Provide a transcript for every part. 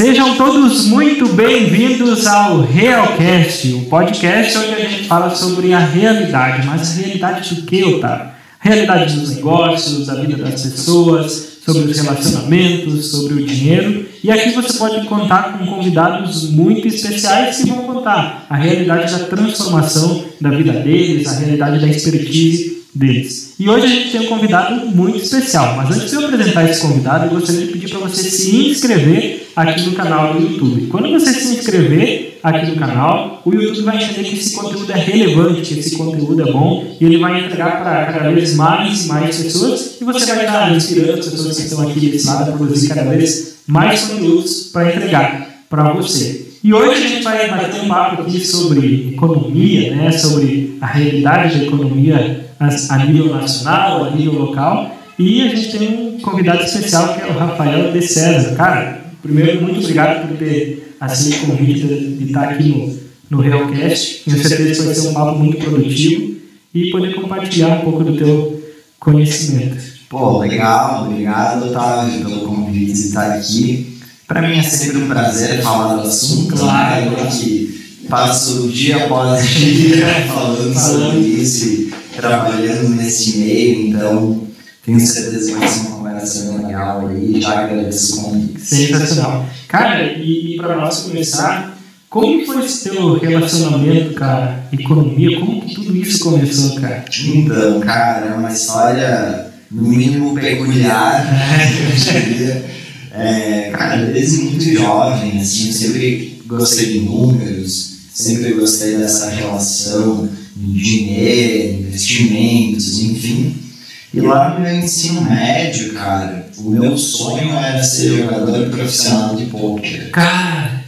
Sejam todos muito bem-vindos ao Realcast, um podcast onde a gente fala sobre a realidade. Mas a realidade do que, Otávio? Realidade dos negócios, da vida das pessoas, sobre os relacionamentos, sobre o dinheiro. E aqui você pode contar com convidados muito especiais que vão contar a realidade da transformação da vida deles, a realidade da expertise deles. E hoje a gente tem um convidado muito especial, mas antes de eu apresentar esse convidado, eu gostaria de pedir para você se inscrever aqui no canal do YouTube. Quando você se inscrever aqui no canal, o YouTube vai entender que esse conteúdo é relevante, que esse conteúdo é bom e ele vai entregar para cada vez mais e mais pessoas e você vai estar inspirando as pessoas que estão aqui desse lado a produzir cada vez mais conteúdos para entregar para você. E hoje a gente vai bater um papo aqui sobre economia, né, sobre a realidade da economia a nível nacional, a nível local. E a gente tem um convidado especial que é o Rafael de César. Cara, primeiro, muito obrigado por ter aceito o convite de estar aqui no, no Realcast. Tenho certeza que vai ser um papo muito produtivo e poder compartilhar um pouco do teu conhecimento. Pô, legal, obrigado, Otávio, pelo convite de estar aqui. Para mim é sempre um prazer falar do assunto, claro, né? que passo dia após dia falando sobre isso trabalhando nesse meio, então tenho certeza que vai ser uma conversa legal aí, já agradeço o convite. Sensacional. Cara, e, e para nós começar, como foi esse teu relacionamento, cara? Economia, como que tudo isso começou, cara? Então, cara, é uma história no mínimo peculiar, né? Eu diria. É, cara, desde muito jovem, assim, eu sempre gostei de números, sempre gostei dessa relação dinheiro, investimentos, enfim. E lá no meu ensino médio, cara, o meu sonho era ser jogador profissional de pôquer. Cara,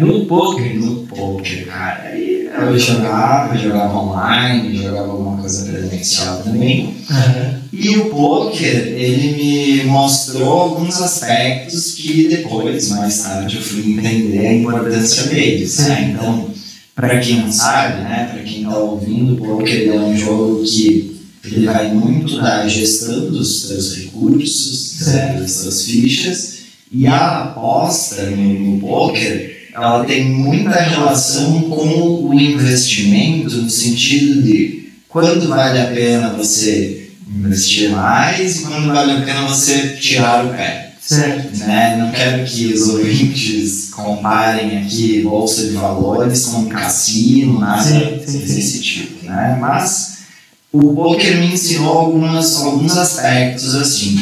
no poker? No poker, cara. Aí eu jogava, jogava online, jogava alguma coisa presencial também. Uhum. E o poker, ele me mostrou alguns aspectos que depois, mais tarde, eu fui entender a importância deles. Né? Então, para quem não sabe, né, para quem está ouvindo, o poker é um jogo que ele vai muito da gestão dos seus recursos, né, das suas fichas, e a aposta no, no poker ela tem muita relação com o investimento no sentido de quando vale a pena você investir mais e quando vale a pena você tirar o pé. Certo. Né? Não quero que os ouvintes comparem aqui bolsa de valores com cassino, nada Sim, sim, desse tipo. Né? Mas o poker me ensinou algumas, alguns aspectos assim.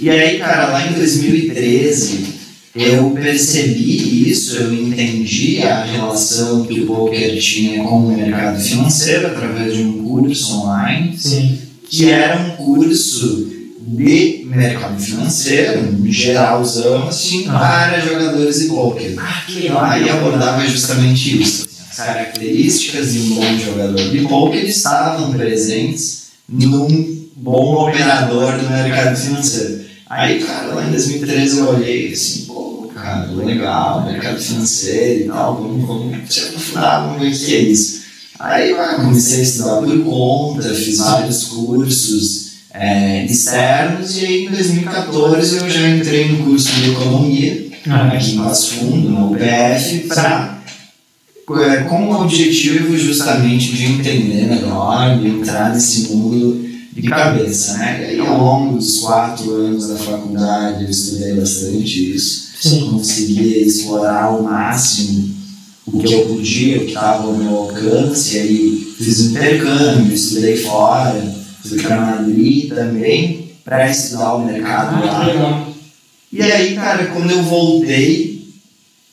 E aí, cara, lá em 2013 eu percebi isso, eu entendi a relação que o poker tinha com o mercado financeiro através de um curso online, Sim. que era um curso de mercado financeiro, geralzão, assim, Ah. para jogadores de poker. Ah, que legal. Aí abordava justamente isso. As características de um bom jogador de poker estavam presentes num bom operador do mercado financeiro. Aí, cara, lá em 2013 eu olhei assim, pô, cara, legal, mercado financeiro e tal, vamos, vamos se aprofundar, vamos ver o que é isso. Aí, vai, comecei a estudar por conta, fiz vários cursos é, externos e aí em 2014 eu já entrei no curso de economia Ah, aqui em Passo Fundo, no UPF, para com o objetivo justamente de entender melhor, de entrar nesse mundo de cabeça, né? E aí, ao longo dos quatro anos da faculdade, eu estudei bastante isso, Sim. conseguia explorar ao máximo o que eu podia, o que estava ao meu alcance, e aí fiz um intercâmbio, estudei fora, fui para Madrid também, para estudar o mercado lá. E aí, cara, quando eu voltei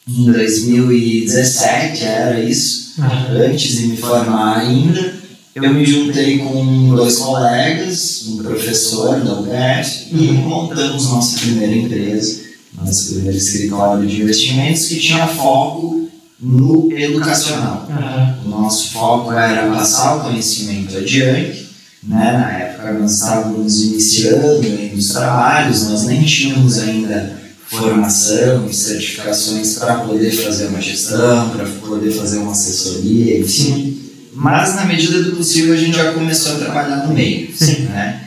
em 2017, era isso, antes de me formar ainda, eu me juntei com dois colegas, um professor da UPF, e Uhum. montamos nossa primeira empresa, nosso primeiro escritório de investimentos que tinha foco no educacional. ah, O nosso foco era passar o conhecimento adiante. Né? Na época nós estávamos iniciando aí nos trabalhos, nós nem tínhamos ainda formação e certificações para poder fazer uma gestão, para poder fazer uma assessoria, enfim. Sim. Mas na medida do possível a gente já começou a trabalhar no meio. Né?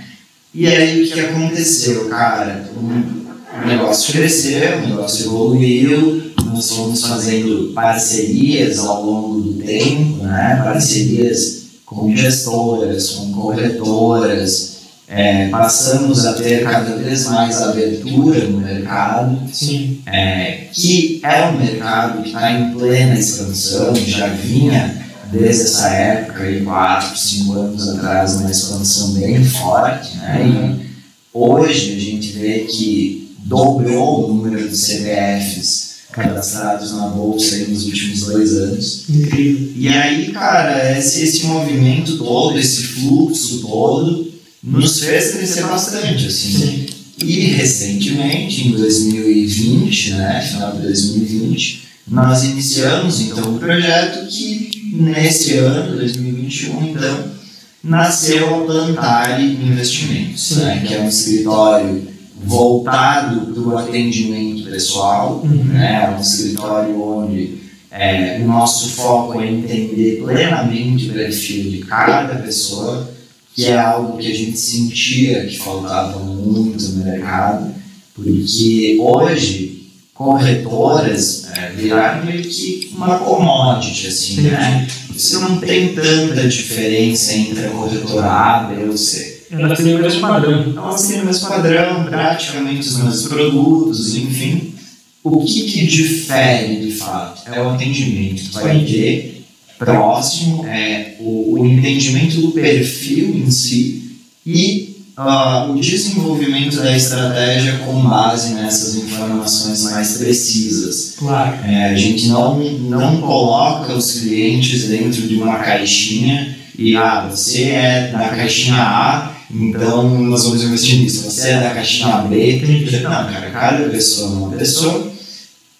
E aí o que aconteceu, cara? O negócio cresceu, o negócio evoluiu, nós fomos fazendo parcerias ao longo do tempo, né? parcerias com gestoras, com corretoras, é, passamos a ter cada vez mais abertura no mercado, é, que é um mercado que está em plena expansão, já vinha desde essa época, aí, quatro, cinco anos atrás, uma expansão bem forte, né? E hoje a gente vê que dobrou o número de CPFs cadastrados na bolsa aí nos últimos dois anos. Incrível. E aí, cara, esse, esse movimento todo, esse fluxo todo, nos fez crescer bastante, assim. Sim. E recentemente, em 2020, né, final de 2020, nós iniciamos então o projeto que nesse ano, 2021, então, nasceu a Plantare Investimentos, né, que é um escritório voltado para o atendimento pessoal, Uhum. né, um escritório onde é, o nosso foco é entender plenamente o perfil de cada pessoa, que é algo que a gente sentia que faltava muito no mercado, porque hoje corretoras é, viraram meio que uma commodity, assim, né? Você não tem tanta diferença entre a corretora A, B ou C. Ela tem o mesmo padrão. Elas têm o mesmo padrão, praticamente os mesmos produtos, enfim. O que, que difere de fato é o atendimento. Tu vai ter próximo é o, o entendimento do perfil em si e ah, o desenvolvimento da estratégia com base nessas informações mais precisas. Claro. É, a gente não, não coloca os clientes dentro de uma caixinha e, ah, você é da caixinha A, então nós vamos investir nisso. Você é da caixinha B. Não, cara, cada pessoa é uma pessoa.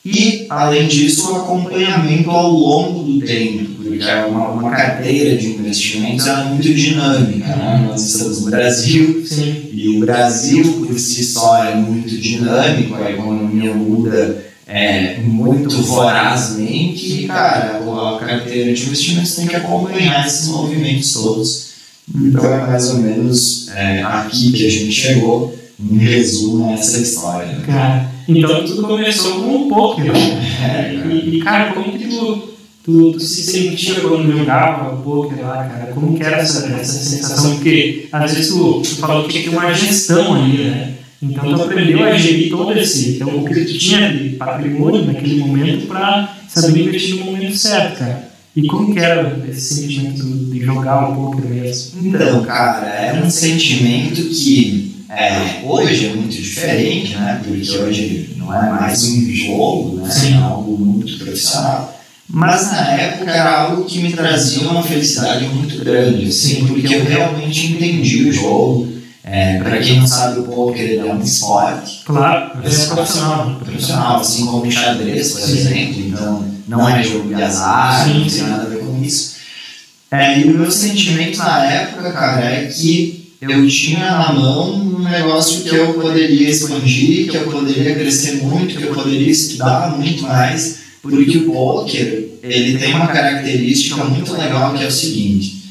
E, além disso, o acompanhamento ao longo do tempo, porque é uma, uma carteira de investimentos é muito dinâmica. Né? Nós estamos no Brasil, Sim. e o Brasil, por si só, é muito dinâmico, a economia muda é, muito vorazmente. E, cara, a carteira de investimentos tem que acompanhar esses movimentos todos. Então, é mais ou menos é, aqui que a gente chegou. Em resumo, essa história. Cara, então tudo começou com um poker. né? E, e, cara, como que tu, tu, tu se sentia quando jogava poker lá, cara? Como que era essa, essa sensação? Porque às vezes tu, tu falou que tinha que ter uma gestão ali, né? Então tu aprendeu a gerir todo esse, então, o que tu tinha de patrimônio naquele momento para saber investir no momento certo, cara. E como que era esse sentimento jogar o poker mesmo? Então, cara, é um sentimento que é, hoje é muito diferente, né? Porque hoje não é mais um jogo, né? Sim. É algo muito profissional. Mas na época era algo que me trazia uma felicidade muito grande, assim, Sim. porque eu realmente entendi o jogo. É, para quem não sabe, o poker é um esporte Claro, é profissional. profissional, assim como o xadrez, por exemplo. Então, não é jogo de azar, Sim, não tem nada a ver com isso. É, e o meu sentimento na época, cara, é que eu tinha na mão um negócio que eu poderia expandir, que eu poderia crescer muito, que eu poderia estudar muito mais, porque o poker, ele tem uma característica muito legal que é o seguinte,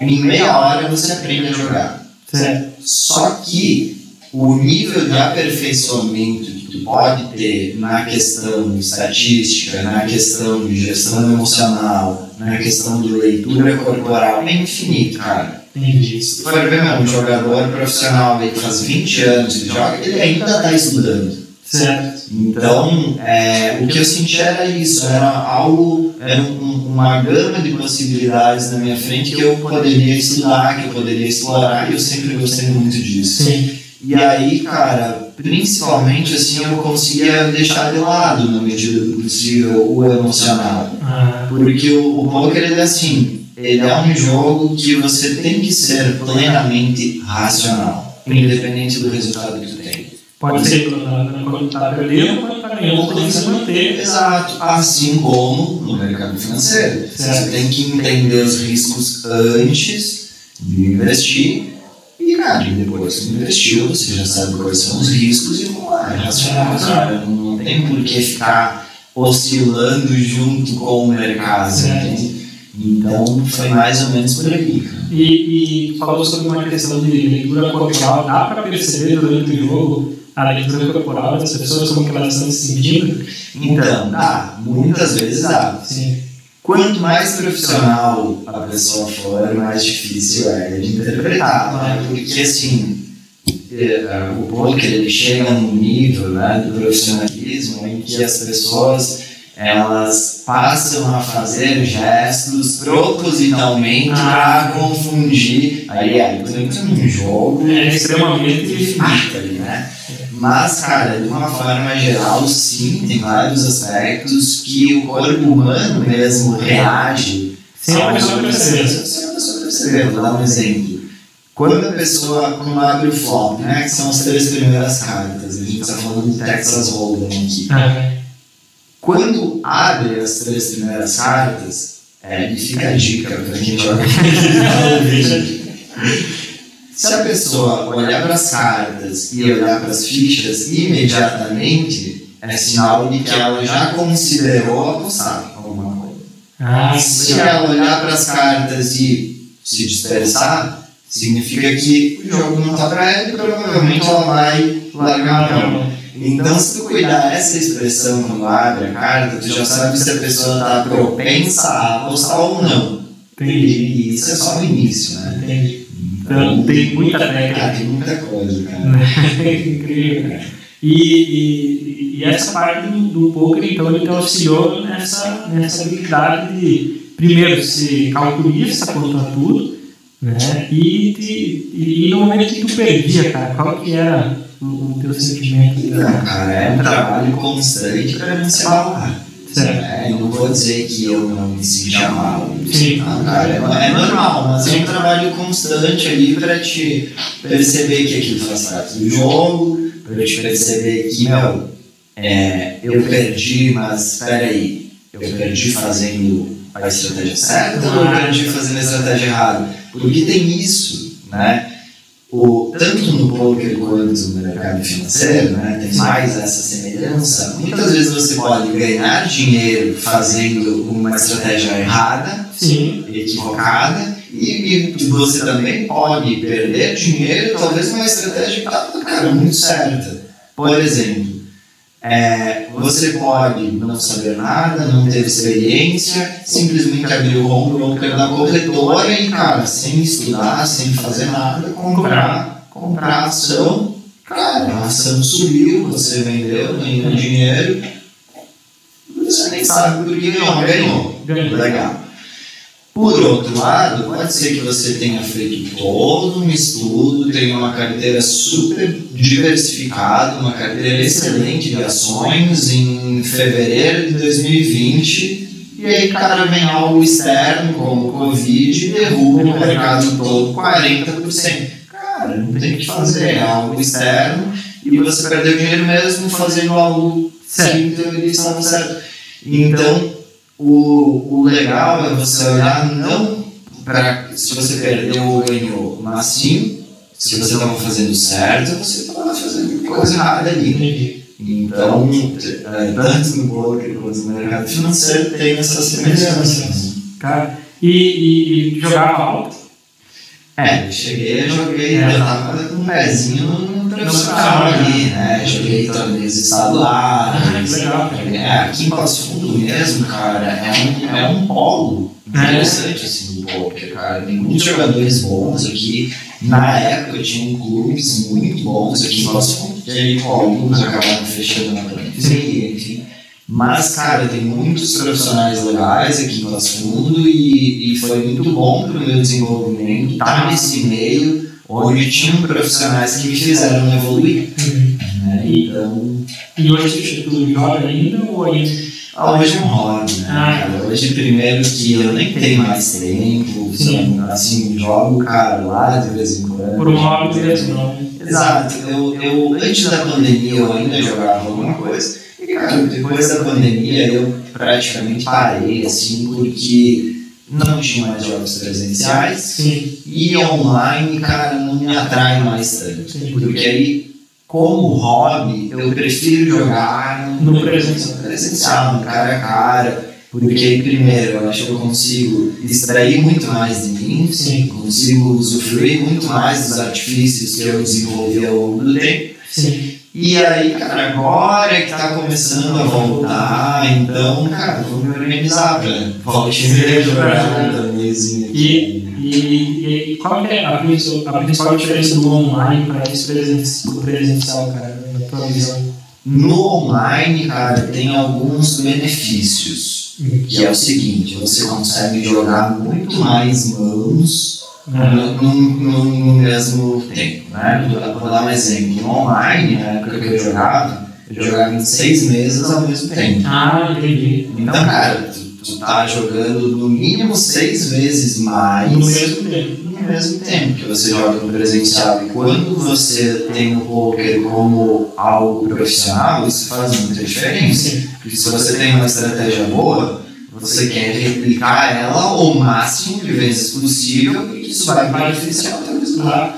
em meia hora você aprende a jogar. Certo. Só que o nível de aperfeiçoamento que tu pode ter na questão estatística, na questão de gestão emocional, na questão de leitura corporal é infinito, cara. Entendi. Se for ver um jogador profissional aí que faz 20 anos que joga, ele ainda está estudando. Certo. Então, é, o que eu senti era isso, era algo, era um- uma gama de possibilidades na minha frente que eu poderia estudar, que eu poderia explorar, e eu sempre gostei muito disso. Sim. E aí, cara, principalmente assim, eu conseguia deixar de lado, na medida do possível, o emocional. Ah, Porque o, o poker, ele é assim, ele é um jogo que você tem que ser plenamente racional, independente do resultado que tu tem. pode ser quando quando tá perdendo, quando tá ganhando, tem que se manter. Exato. Assim como no mercado financeiro. Você Certo. tem que entender os riscos antes de investir. Cara, e depois que investiu, você já sabe quais são os riscos e como é racional, cara. Não tem por que ficar oscilando junto com o mercado, Certo. entende? Então, foi mais ou menos por aí. E, e falou sobre uma questão de leitura corporal. Dá para perceber durante o jogo a leitura corporal das pessoas, como que elas estão se sentindo? Então, dá. Muitas vezes dá. Sim. Quanto mais profissional a pessoa for, mais difícil é de interpretar. Né? Porque, assim, eh, o poker ele chega num nível né, do profissionalismo em que as pessoas elas passam a fazer gestos propositalmente Ah. para confundir. Aí é, por exemplo, num jogo É extremamente ali, né? Mas, cara, de uma forma geral, sim, tem vários aspectos que o corpo humano mesmo reage. Sem a ao- pessoa perceber. Sem a pessoa perceber. Vou dar um exemplo. Quando a pessoa, quando abre o flop, né, que são as três primeiras cartas, a gente está falando de Texas Hold'em aqui. Ah, Quando abre as três primeiras cartas, é, fica a dica pra quem joga Se a pessoa olhar para as cartas e olhar para as fichas imediatamente, é sinal de que ela já considerou apostar alguma coisa. ah, Se ela olhar para as cartas e se dispersar, significa que o jogo não está para ela e provavelmente ela vai largar a mão. Então, se tu cuidar essa expressão quando abre a carta, tu já sabe se a pessoa está propensa a apostar ou não. Entendi. E isso é só o início, né? Entendi. Então, tem muita técnica. tem muita coisa, cara. Incrível, cara. E, e, e essa parte do, do poker, então, ele te auxiliou nessa, nessa habilidade de, primeiro, ser calculista quanto a tudo, né? E, te- e, e no momento que tu perdia, cara, qual que era o, o teu sentimento? Não, cara, é um trabalho constante para não se abalar. É, eu não vou dizer que eu não me sentia mal. Sim. Não, cara, é, é normal, mas é um trabalho constante ali para te perceber que aquilo faz parte do jogo, para te perceber que, meu, é, eu perdi, mas peraí, eu perdi fazendo a estratégia certa ou eu perdi fazendo a estratégia errada? Porque tem isso, né? O, tanto no poker quanto no mercado financeiro, né, tem mais essa semelhança. Muitas vezes você pode ganhar dinheiro fazendo uma estratégia errada, Sim. equivocada, e, e você também pode perder dinheiro, talvez uma estratégia que está cara, muito certa. Por exemplo, é, você pode não saber nada, não ter experiência, simplesmente abrir o home broker da corretora e, cara, sem estudar, sem fazer nada, comprar, comprar ação. Cara, a ação subiu, você vendeu, ganhou dinheiro, você nem sabe por que ganhou, ganhou. Ganhou. Legal. Por outro lado, pode ser que você tenha feito todo um estudo, tenha uma carteira super diversificada, uma carteira excelente de ações em fevereiro de 2020, e aí, cara, vem algo externo, como o Covid, e derruba o mercado todo 40%. Cara, não tem o que fazer, é algo externo, e você perdeu dinheiro mesmo fazendo algo teoria estava certo. Então, o, o legal é você olhar não para se você perdeu ou ganhou, mas sim se você estava fazendo certo, você estava fazendo coisa errada ali. Então, é, tanto no poker quanto no mercado financeiro tem essa semelhança. Cara, e, e, e jogava alto? É, eu cheguei, joguei, É. eu tava com um pezinho profissional ali, né? Joguei torneios estaduais. Legal, cara. É, aqui em Passo Fundo mesmo, cara, é um, é um polo interessante assim do poker, cara. Tem muitos jogadores bons aqui. Na época tinham clubes muito bons aqui em Passo Fundo, que aí alguns acabaram fechando na pandemia, enfim. Mas, cara, tem muitos profissionais legais aqui em Passo Fundo e, e foi muito bom para o meu desenvolvimento estar nesse meio onde tinham profissionais que me fizeram evoluir. Né? Então, E hoje tu joga ainda ou ainda? ah, hoje é um hobby, né? Ah. cara? Hoje, primeiro, que eu nem tenho mais tempo, Sim. assim, jogo, cara, lá de vez em quando. Por um hobby mesmo, não? Exato. Eu, eu, antes da pandemia, eu ainda jogava alguma coisa. E, cara, depois da pandemia, eu praticamente parei, assim, porque não tinha mais jogos presenciais. Sim. E online, cara, não me atrai mais tanto. Sim. Porque aí, como hobby, eu prefiro jogar No presencial. presencial, no cara a cara. Porque aí, primeiro, eu acho que eu consigo extrair muito mais de mim, Sim. consigo usufruir muito mais dos artifícios que eu desenvolvi ao longo do tempo. Sim. E aí, cara, agora que tá começando a voltar, então, cara, vou me organizar pra volte a jogar mesinha E, e, e qual é a, principal- a principal diferença do online para esse presen- pro presencial, cara, na tua visão? No online, cara, tem alguns benefícios. Que é o seguinte, você consegue jogar muito mais mãos no, mesmo tempo, né? Vou- Vou dar um exemplo. No online, na época que eu jogava, eu jogava em seis mesas ao mesmo tempo. Ah, entendi. Então, cara, tu, tu tá jogando no mínimo seis vezes mais No mesmo tempo. no mesmo tempo que você joga no presencial. E quando você tem o poker como algo profissional, isso faz muita diferença. Porque se você tem uma estratégia boa, você quer replicar ela o máximo de vezes possível, porque isso vai beneficiar o teu resultado.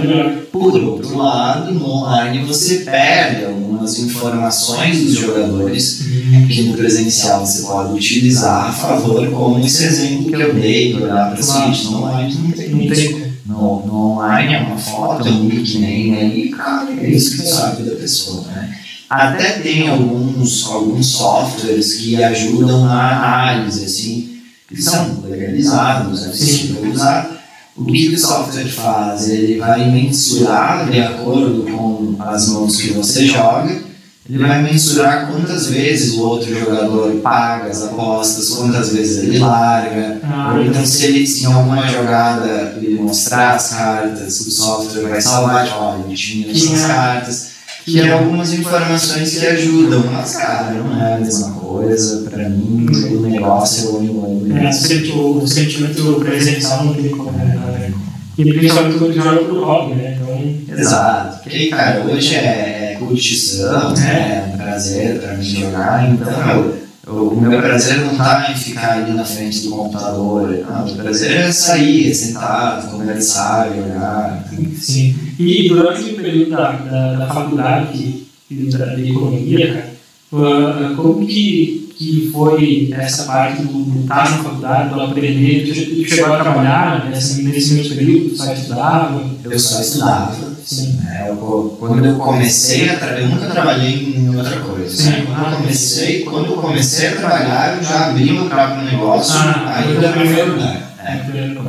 Melhor. Por outro lado, no online você perde algumas informações dos jogadores que no presencial você pode utilizar a favor, como esse exemplo que eu dei, de olhar para seguinte, no online não tem Não tem. No, no online é uma foto, é um nickname ali, cara, é isso que sabe da pessoa, né? Até tem alguns, alguns softwares que ajudam na análise, assim, que são legalizados, né? Você usar. O que o software faz? Ele vai mensurar de acordo com as mãos que você joga, ele vai mensurar quantas vezes o outro jogador paga as apostas, quantas vezes ele larga, Ah, ou então, se ele em alguma jogada ele mostrar as cartas, o software vai salvar de olha, ele tinha essas cartas. E é algumas informações que ajudam, mas cara, não é a mesma coisa. Pra mim, o negócio é o online. É, senti- o sentimento presencial não tem como, né? E principalmente quando joga pro hobby, né? Então, Exato. Porque, cara, hoje é curtição, né? é um prazer pra mim jogar, então o meu prazer não tá em ficar ali na frente do computador. Não, o prazer é sair, sentar, conversar, jogar. sim. E durante o período da, da, da faculdade e da, de economia, cara, ah, como que, que foi essa parte do estar na faculdade, do aprender? Tu chegou a trabalhar nesse, nesse mesmo período? Tu só estudava? Eu só estudava. Sim. É, eu quando eu comecei a trabalhar, eu nunca trabalhei em outra coisa. Sim. né? Quando eu comecei, quando eu comecei a trabalhar, eu já abri meu próprio negócio Ah, ainda foi o na primeiro. faculdade. É.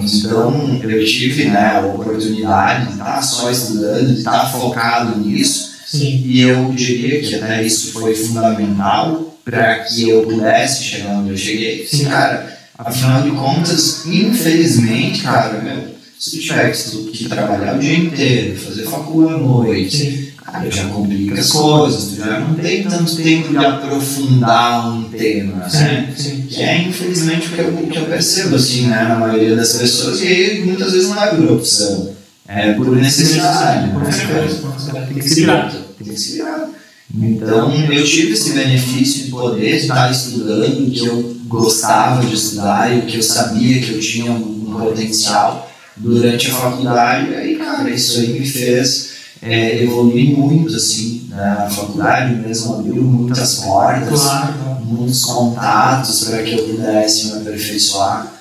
Então eu tive né, a oportunidade de estar só estudando, de estar focado nisso, Sim. e eu diria que até isso foi fundamental para que eu pudesse chegar onde eu cheguei. Sim. Cara, afinal de contas, infelizmente, cara, meu, se tu tiver que, trabalhar o dia inteiro, fazer faculdade à noite, cara, já complica as coisas, tu já não tem tanto tempo de aprofundar um tema, né? Sim. Que é infelizmente o que eu, que eu percebo, assim, né, na maioria das pessoas, e aí muitas vezes não é por opção, é por necessidade, né? certeza, com certeza. Tem que se virar. Tem que se virar. Então, eu tive esse benefício de poder estar estudando o que eu gostava de estudar e o que eu sabia que eu tinha um potencial durante a faculdade. E aí, cara, isso aí me fez é, evoluir muito, assim, na faculdade mesmo abriu muitas portas Claro, muitos contatos para que eu pudesse me aperfeiçoar.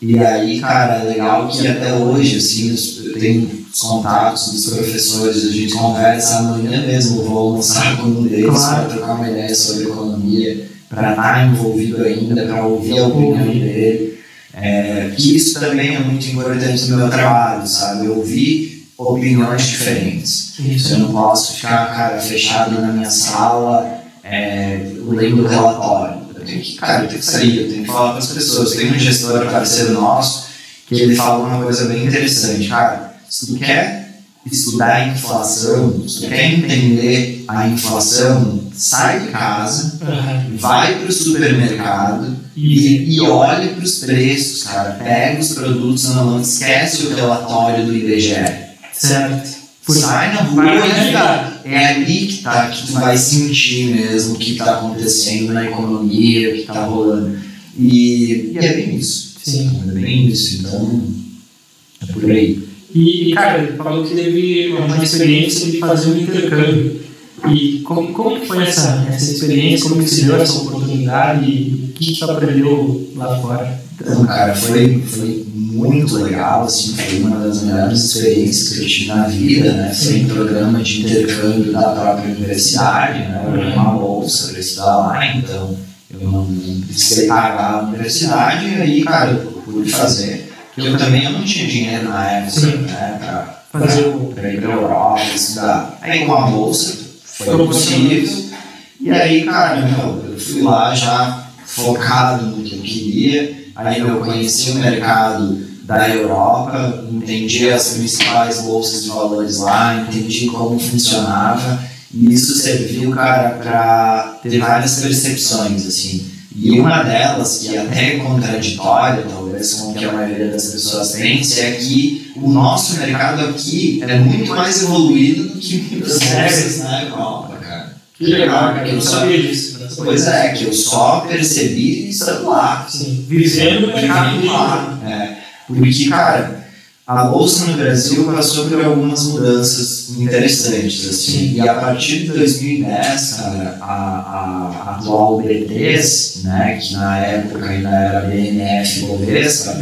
E aí, cara, é legal que até hoje, assim, eu tenho os contatos dos professores, a gente conversa amanhã mesmo, vou almoçar com um deles Claro. para trocar uma ideia sobre economia, para estar envolvido ainda, para ouvir a opinião dele. É, que isso também é muito importante no meu trabalho, sabe? Eu ouvir opiniões diferentes. Isso. Eu não posso ficar, cara, fechado na minha sala, é, lendo relatório. Eu tenho que, cara, eu tenho que sair, eu tenho que falar com as pessoas. Tem um gestor parceiro nosso que ele fala uma coisa bem interessante. Cara, se tu quer estudar a inflação, se tu quer entender a inflação, sai de casa, vai para o supermercado E, e, e olha para os preços, cara. Pega os produtos na mão, esquece o relatório do IBGE. certo. Sai na rua Vai na e realidade. é ali que, tá, que tu vai sentir mesmo o que está acontecendo na economia, o que está rolando. E, e é bem isso. Sim. É bem isso. Então, é por aí. E, e, cara, ele falou que teve uma experiência de fazer um intercâmbio. E como, como que foi essa, essa experiência? Como que se deu essa oportunidade? E o que tu aprendeu lá fora? Então, cara, foi, foi muito legal, assim, foi uma das melhores experiências que eu tive na vida, né? Foi um programa de intercâmbio da própria universidade, né? Eu ganhei uma bolsa para estudar lá, então eu não precisei pagar a universidade, e aí, cara, eu pude fazer. Porque eu também eu não tinha dinheiro na época, né? Pra, Fazer o. para ir para Europa, estudar. Aí com a bolsa foi possível. E aí, cara, meu, eu fui lá já focado no que eu queria. Aí eu conheci o mercado da Europa, entendi as principais bolsas de valores lá, entendi como funcionava. E isso serviu, cara, para ter várias percepções, assim. E uma delas, que até é contraditória, talvez com o que a maioria das pessoas pense, é que o nosso mercado aqui é muito mais evoluído do que muitas bolsas na Europa, cara. Que legal, cara. Eu não só- sabia disso. né? Pois é, que eu só percebi estando lá. Sim. Vivendo o mercado lá. É, porque, cara, a Bolsa no Brasil passou por algumas mudanças interessantes, assim. E a partir de 2010, cara, a, a, a atual B3, né, que na época ainda era BNF Bovespa,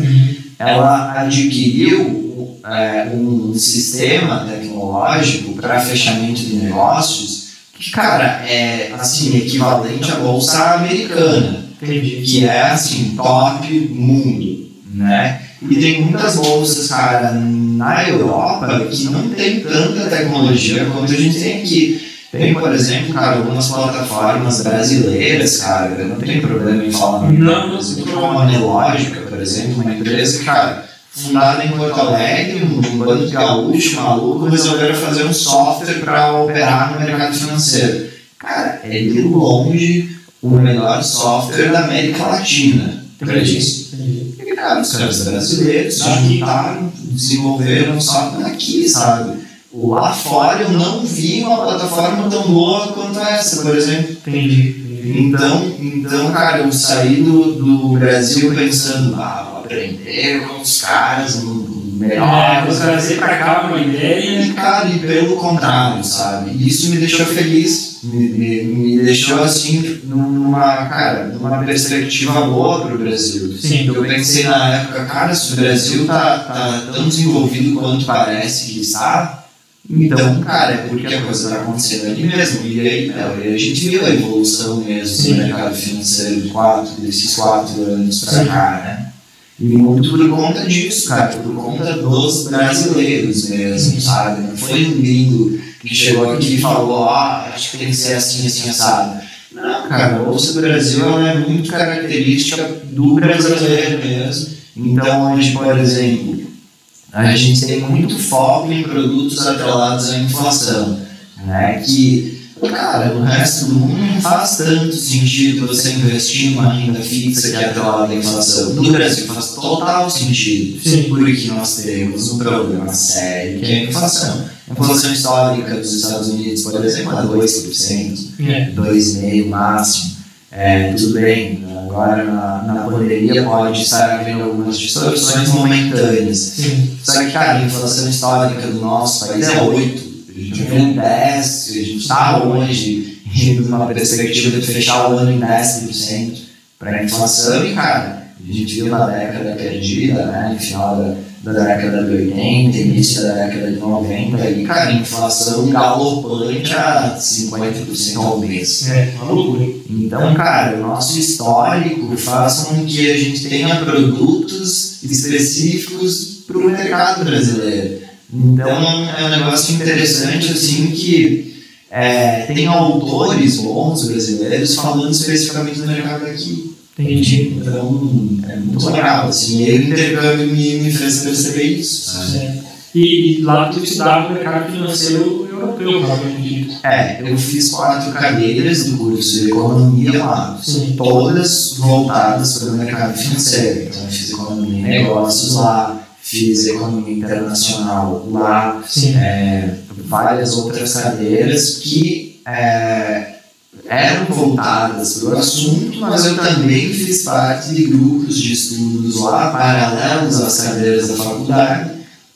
ela adquiriu é, um sistema tecnológico para fechamento de negócios que, cara, é assim, equivalente à bolsa americana, Entendi. que é assim, top mundo, né? E tem muitas bolsas, cara, na Europa que não tem tanta tecnologia quanto a gente tem aqui. Tem, por exemplo, cara, algumas plataformas brasileiras, cara, não tenho problema em falar nome, Não, não, sem como a Nelógica, por exemplo, uma empresa, cara, fundada em Porto Alegre, um bando de gaúcho maluco, resolveram fazer um software para operar no mercado financeiro. Cara, é de longe o melhor software da América Latina. Entendi. E, cara, os caras brasileiros se juntaram, desenvolveram software aqui, sabe? Lá fora eu não vi uma plataforma tão boa quanto essa, por exemplo. Entendi. Então, então cara, eu saí do, do Brasil pensando, ah, vou aprender com os caras, um É, melhor. vou trazer pra cá uma ideia. E, cara, e pelo contrário, sabe? Isso me deixou feliz, me, me, me deixou assim, numa, cara, numa perspectiva boa pro Brasil. Sim. Eu pensei na época, cara, se o Brasil tá, tá tão desenvolvido quanto parece que está, então, cara, é porque a coisa tá acontecendo ali mesmo. E aí, meu, e a gente viu a evolução mesmo do mercado financeiro de quatro, desses quatro anos pra cá, né? E muito por conta disso, cara, por conta dos brasileiros mesmo, sabe? Não foi um gringo que chegou aqui e falou, ó, acho que tem que ser assim, assim, assado. Não, cara, a Bolsa do Brasil é muito característica do brasileiro mesmo. Então, hoje, por exemplo, a gente tem muito foco em produtos atrelados à inflação, né? Que, cara, no resto do mundo não faz tanto sentido você investir numa renda fixa que é atrelada à inflação. No Brasil faz total sentido, Sim. porque nós temos um problema sério que é a inflação. A inflação histórica dos Estados Unidos, por exemplo, é 2%. É. 2,5 máximo. É, tudo bem, agora na, na pandemia pode estar havendo algumas distorções momentâneas. Sim. Só que, cara, a inflação histórica do nosso país é 8. A gente vem em 10, a gente está longe de uma perspectiva de fechar o ano em 10% para a inflação. E, cara, a gente viu na década perdida, né, no final da, da década de 80, início da década de 90, e, cara, inflação galopante a 50% ao mês. É, uma loucura. Então, cara, o nosso histórico faz com que a gente tenha produtos específicos para o mercado brasileiro. Então, é um negócio interessante, assim, que é, tem autores bons brasileiros falando especificamente do mercado aqui. Entendi. Então, é muito legal, assim, e o intercâmbio me, me fez perceber isso? É. E, e lá tu estudava o mercado financeiro europeu, provavelmente. É, eu fiz quatro cadeiras do curso de economia lá. Sim. todas voltadas para o mercado financeiro. Então, eu fiz economia e negócios lá, fiz economia internacional lá, é, várias outras cadeiras que é, eram voltadas para o assunto, mas eu também fiz parte de grupos de estudos lá, paralelos às cadeiras da faculdade,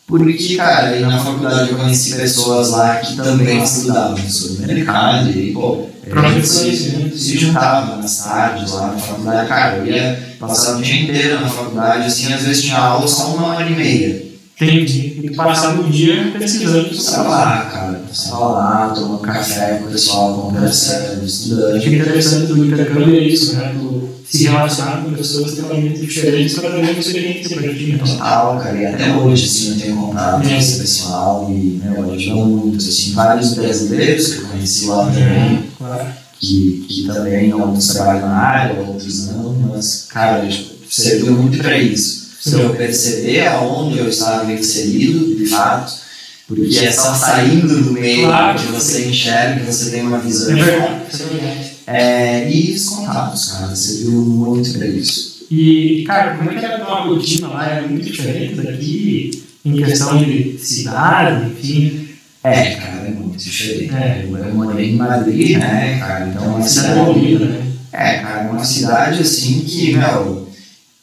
Porque, cara, aí na faculdade eu conheci pessoas lá que também estudavam sobre mercado e, pô, Professores, se, né? se juntavam nas tardes lá na faculdade. Cara, eu ia passar o dia inteiro na faculdade, assim, às vezes tinha aula só uma hora e meia. Entendi. Tem que passar o dia pesquisando Sei lá, cara, só lá, tomando café com o pessoal, conversando, estudando. Acho que interessante do intercâmbio é isso, né? Tu se relacionar com pessoas totalmente diferentes para ter uma experiência para ti. Então, Total, cara, e até hoje, assim, eu tenho contato com esse pessoal e, meu, ajuda muito, assim, vários brasileiros que eu conheci lá também, claro. que, que também alguns trabalham na área, outros não, mas, cara, serviu muito para isso. Se eu perceber aonde eu estava inserido, de fato, porque é só saindo do meio Claro. que você enxerga, que você tem uma visão É de verdade, é. É, e os contatos, cara, serviu muito para isso. E, cara, como é que era a tua rotina lá? É muito diferente daqui, em questão de cidade, enfim. É, cara, é muito diferente. É. Eu, eu morei em Madrid, né, cara, então é uma Cidade né? É, cara, uma cidade assim que, meu,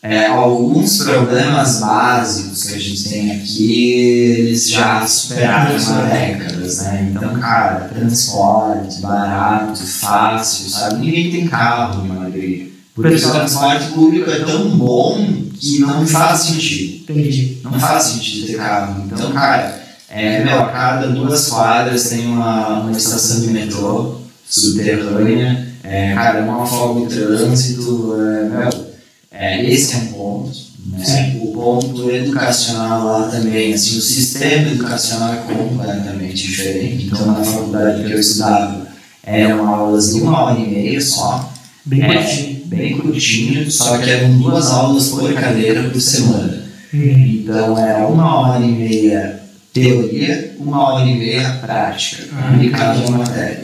é, alguns problemas básicos que a gente tem aqui, eles já superaram há décadas, né? Então, cara, transporte, barato, fácil, sabe? Ninguém tem carro em Madrid. Porque o transporte público é tão bom que não faz sentido. Entendi. Não faz sentido ter carro. Então, cara, é, meu, a cada duas quadras tem uma, uma estação de metrô subterrânea. É, cara, é uma folga de trânsito. É, meu, é, esse é um ponto. Né? O ponto educacional lá também, assim, o sistema educacional é completamente diferente. Então, na faculdade que eu estudava, eram aulas de uma hora e meia só. Bem É, curtinho. bem curtinho, só que eram duas aulas por cadeira por semana. Hum. Então era uma hora e meia teoria, uma hora e meia prática Ah, de cada matéria.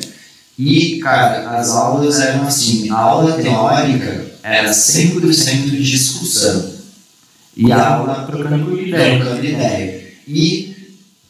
E, cara, as aulas eram assim, a aula teórica era 100% de discussão. E a aula Trocando ideia. trocando ideia. E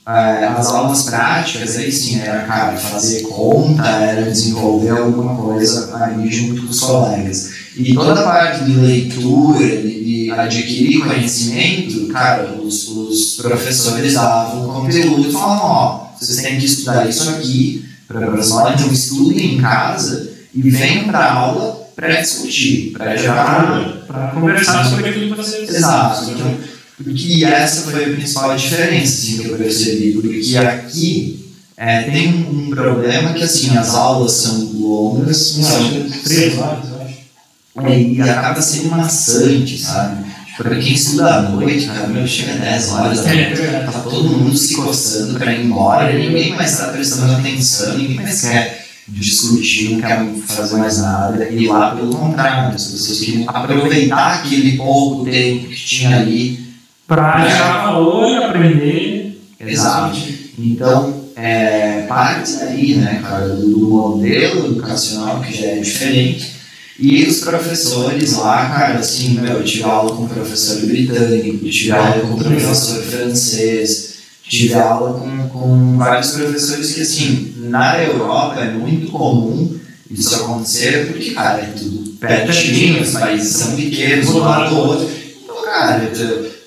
eh, as aulas práticas, aí sim, era, cara, fazer conta, era desenvolver alguma coisa ali junto com os colegas. E toda a parte de leitura, de, adquirir conhecimento, cara, os, os professores davam conteúdo e falavam, ó, vocês têm que estudar isso aqui para a próxima então estudem em casa e venham para aula para discutir, para gerar Para conversar sobre aquilo que vocês Exato. Então, porque essa foi a principal diferença assim, que eu percebi. Porque aqui é, tem um, um problema que assim, as aulas são longas, são Três horas, eu acho. é, e acaba sendo maçante, sabe? Para quem estuda à noite, cara, meu, chega 10 horas da É, noite, verdade. tá todo mundo se coçando para ir embora, ninguém mais está prestando atenção, ninguém mais quer discutir, não quer fazer mais nada. E lá, pelo contrário, as pessoas queriam aproveitar aquele pouco tempo que tinha ali Para achar valor, aprender. Exato. Então, é, parte daí, né, cara, do, do modelo educacional que já é diferente. E os professores lá, cara, assim, meu, eu tive aula com um professor britânico, tive aula com um professor francês, tive aula com, com vários professores que, assim, na Europa é muito comum isso acontecer, porque, cara, é tudo pertinho, os países são pequenos, um lado do outro. Então, cara,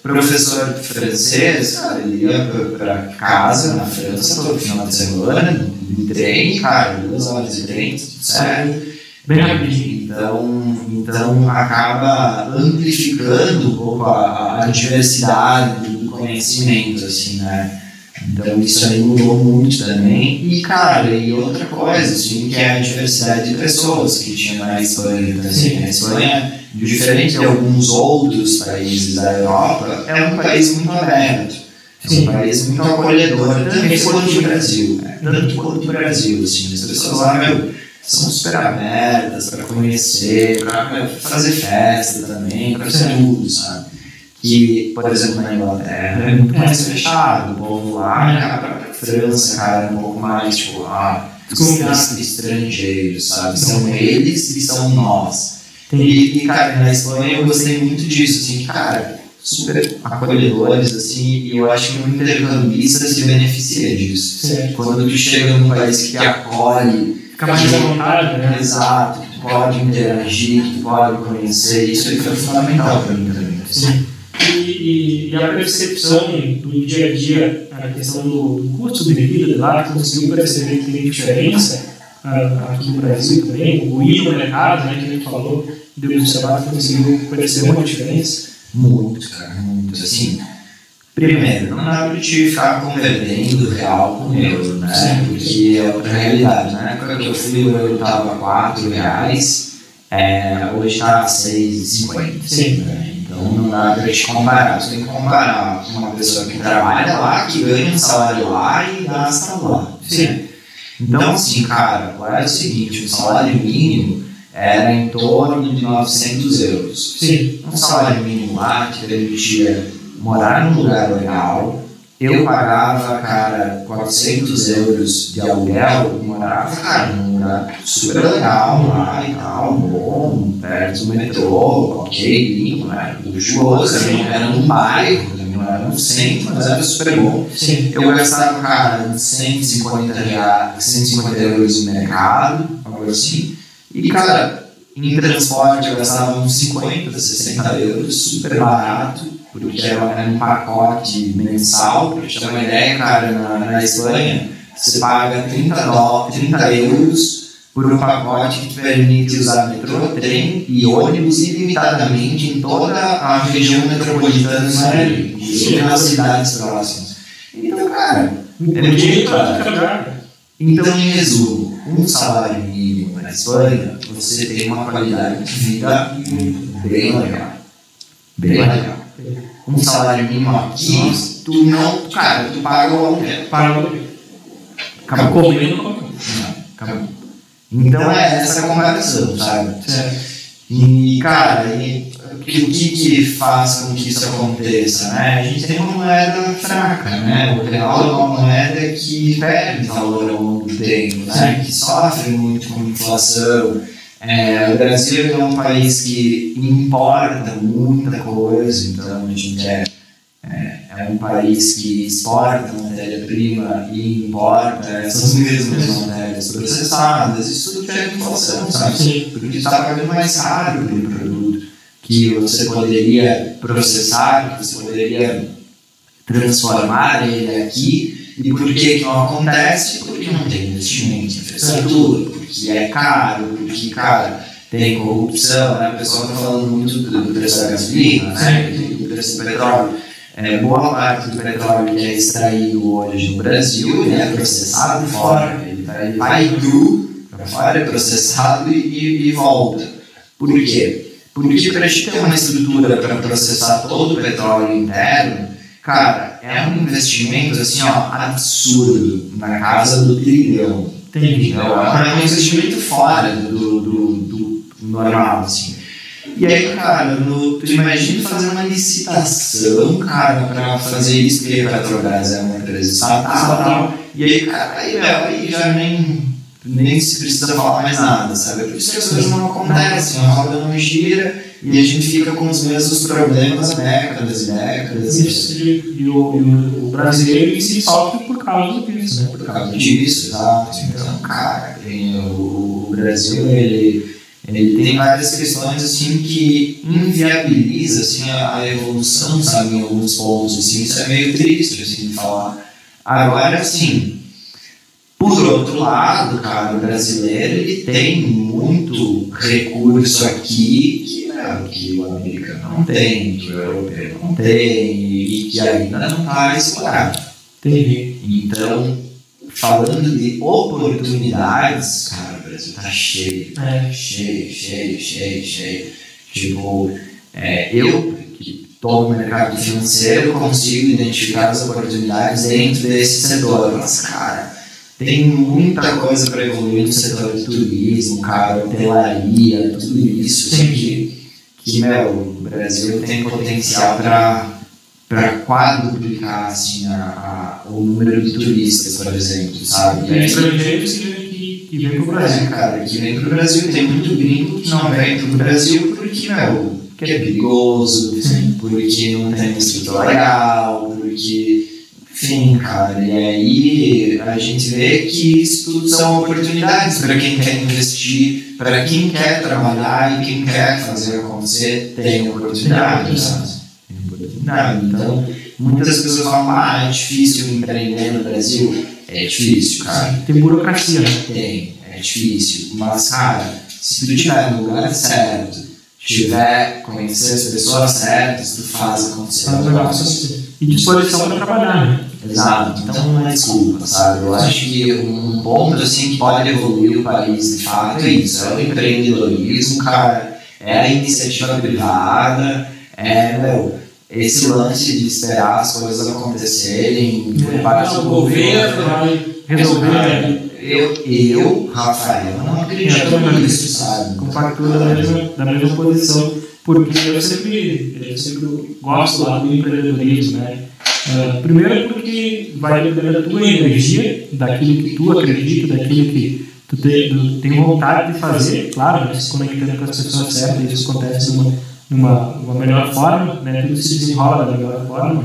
professor francês, cara, ele ia pra casa na França todo final de semana, de trem, cara, duas horas de trem, tudo certo. Bem rapidinho. Então, então acaba amplificando um pouco a, a diversidade conhecimento, assim, né? Então isso aí mudou muito também. E, cara, e outra coisa, assim, que é a diversidade de pessoas que tinha na Espanha. Então, assim, a Espanha, diferente de alguns outros países da Europa, é um país muito aberto. É um país muito acolhedor, tanto quanto o Brasil. Né? Tanto quanto o Brasil, assim. As pessoas lá, meu, são super abertas para conhecer, para fazer festa também, para tudo, sabe? Que, por exemplo, na Inglaterra é muito mais fechado, o povo lá, cara, pra França, cara, é um pouco mais, tipo, ah, Desconfiado. estrangeiros, sabe? São eles e são nós. E, e, cara, na Espanha eu gostei muito disso, assim, cara, super acolhedores, assim, e eu acho que um intercambista se beneficia disso. Certo. Quando tu chega num país que acolhe, Fica mais à vontade, né? Exato, que tu pode interagir, que tu pode conhecer, isso foi fundamental para mim também. Sim. E, e, a percepção do dia a dia, a questão do, do custo de vida de lá, conseguiu perceber que tem diferença aqui no Brasil também, o ir no mercado, né, que a gente falou, deu observar que conseguiu perceber uma diferença. Muito, cara, muito. Assim, primeiro, não dá para te ficar convertendo real com euro, né? Sim. Porque é outra realidade. Na época que eu fui, o euro estava 4 reais, é, hoje está 6,50. Sim. Né? Não dá para te comparar. Você tem que comparar com uma pessoa que trabalha lá, que ganha um salário lá e gasta lá. Sim. Então, assim, cara, agora é o seguinte: o salário mínimo era em torno de 900 euros. Sim. Um salário mínimo lá te permitia morar num lugar legal. Eu pagava, cara, 400 euros de aluguel morava, cara, num lugar super legal lá e tal, bom, perto do metrô, ok, limpo, né? Luxuoso, era num bairro, não era no centro, mas era super bom. Sim. Eu gastava, cara, 150, reais, 150 euros no mercado, algo assim. E, cara, em transporte eu gastava uns 50, 60 euros, super barato, porque era um pacote mensal. Pra te ter uma ideia, cara, na, na Espanha, você paga 30, dólares, 30 euros por um pacote que te permite usar metrô, trem e ônibus ilimitadamente em toda a região metropolitana do Madrid, inclusive nas cidades próximas. Então, cara, é muito caro. Então, em resumo, um salário mínimo na Espanha, você tem uma qualidade de vida bem legal. Bem legal. Um salário mínimo aqui, tu não, cara, tu paga o aluguel. Paga o aluguel. Acabou comendo, acabou. Então é essa comparação, sabe? Certo. E, cara, e, o que, que faz com que isso aconteça? Né? A gente tem uma moeda fraca, né? O real é uma moeda que perde valor ao longo do tempo, né? que sofre muito com inflação. É, o Brasil é um país que importa muita coisa, então a gente é, é, é um país que exporta matéria-prima e importa essas mesmas matérias processadas. Isso tudo gera inflação, sabe? Porque está pagando mais caro por um produto que você poderia processar, que você poderia transformar ele aqui. E por que, não acontece? Porque não tem investimento em infraestrutura, porque é caro, porque, cara, tem corrupção, né? O pessoal está falando muito do preço da gasolina, né? do preço do petróleo. É, boa parte do petróleo que é extraído hoje no Brasil ele é processado fora. Ele vai, vai cru para fora, é processado e, e, volta. Por quê? Porque para a gente ter uma estrutura para processar todo o petróleo interno, cara, é um investimento assim, ó, absurdo, na casa do trilhão. Entendi. Então, é um investimento fora do, do, do normal, assim. E aí, cara, no, tu imagina fazer uma licitação, cara, pra fazer isso, porque a Petrobras é uma empresa estatal. E aí, cara, aí, meu, aí já nem, nem se precisa falar mais nada, sabe? Por isso que as coisas não acontecem, a roda não gira e a gente fica com os mesmos problemas há décadas e décadas. Isso, e, o, o brasileiro se sofre por causa disso, né? Por causa disso, exato. Então, cara, o, Brasil, ele ele tem várias questões assim que inviabiliza assim a, a, evolução, sabe, em alguns pontos assim, isso é meio triste assim de falar. Agora, assim, por outro lado, cara, o brasileiro ele tem muito recurso aqui que, né, que o americano não tem, que o europeu não tem e que ainda não está explorado. Entendi. Então, falando de oportunidades, cara, o Brasil tá cheio, é. cheio, cheio, cheio, cheio. Tipo, é, eu que estou no mercado financeiro consigo identificar as oportunidades dentro desse setor, mas, cara, tem muita coisa para evoluir no setor de turismo, cara, hotelaria, tudo isso, que, que, o Brasil tem potencial para para quadruplicar assim, a, a, o número de turistas, por exemplo, sabe? Tem estrangeiros que, que vêm para o Brasil. É, cara, que vem para o Brasil. Tem muito gringo que não vem para o Brasil porque, meu, que é perigoso, Sim. porque não tem estrutura legal, porque... Enfim, cara, e aí a gente vê que isso tudo são oportunidades para quem quer investir, para quem quer trabalhar e quem quer fazer acontecer, tem oportunidades, sabe? Tem oportunidade. Então, muitas pessoas falam, ah, é difícil empreender no Brasil. É difícil, cara. Tem burocracia, né? Tem, é difícil. Mas, cara, se tu estiver no lugar certo, tiver conhecer as pessoas certas, tu faz acontecer. Faz acontecer. E disposição para trabalhar, né? Exato, então não é desculpa, sabe? Eu acho que um ponto assim que pode evoluir o país de fato é isso, é o empreendedorismo, cara, é a iniciativa privada, é meu, esse lance de esperar as coisas acontecerem por parte do governo. vai resolver. Eu, eu, Rafael, não acredito nisso, sabe? Compactua da mesma, da mesma posição, porque eu sempre, eu sempre gosto lá do empreendedorismo, né? Ah, primeiro porque vai depender da tua energia, daquilo que tu acredita, daquilo que tu tem, tem vontade de fazer, claro, né? se conectando com as pessoas certas, isso acontece numa, numa, uma melhor forma, né? tudo se desenrola da melhor forma.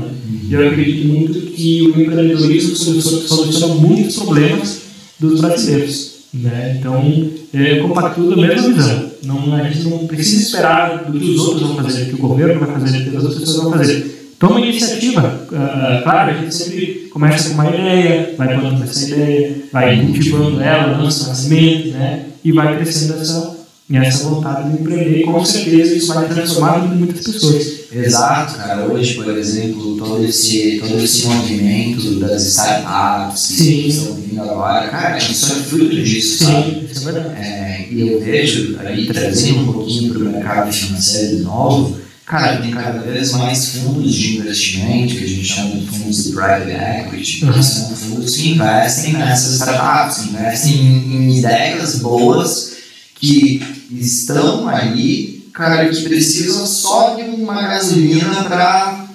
E eu acredito muito que o empreendedorismo solu- soluciona muitos problemas dos brasileiros. Né? Então, é, eu compactuo da mesma visão. Não, a gente não precisa esperar do que os outros vão fazer, do que o governo vai fazer, do que as outras pessoas vão fazer. Toma iniciativa. Ah, claro, a gente sempre começa com uma ideia, vai plantando essa ideia, vai cultivando ela, lança nascimento, né? e vai crescendo essa, essa vontade de empreender. Com certeza isso vai transformar a vida de muitas pessoas. Exato, cara. Hoje, por exemplo, todo esse, todo esse movimento das startups que Sim. estão vindo agora, cara, isso é fruto disso, sabe? Sim, isso é verdade. É, e eu vejo aí trazendo um pouquinho para o mercado financeiro de novo, cara, tem cada vez mais fundos de investimento, que a gente chama de fundos de private equity, Uhum. que são fundos que investem nessas startups, investem em, em ideias boas que estão ali, cara, que precisam só de uma gasolina para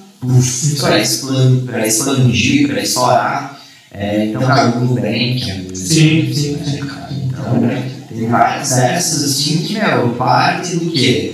para expandir, para estourar. É, então, cara, o Nubank é um Sim, sim, né, cara? Então, tem várias dessas assim que, meu, parte do quê?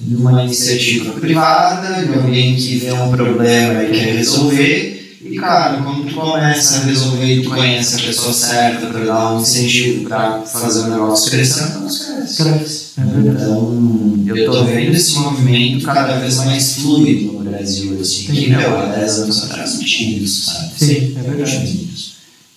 De uma iniciativa privada, de alguém que vê um problema e quer resolver. E, cara, quando tu começa a resolver e tu conhece a pessoa certa para dar um incentivo para fazer o negócio crescer, o negócio cresce. Cresce. É. Então, eu tô vendo esse movimento cada vez mais fluido no Brasil, assim, que, meu, há 10 anos atrás não tinha isso, sabe? Sim, é verdade.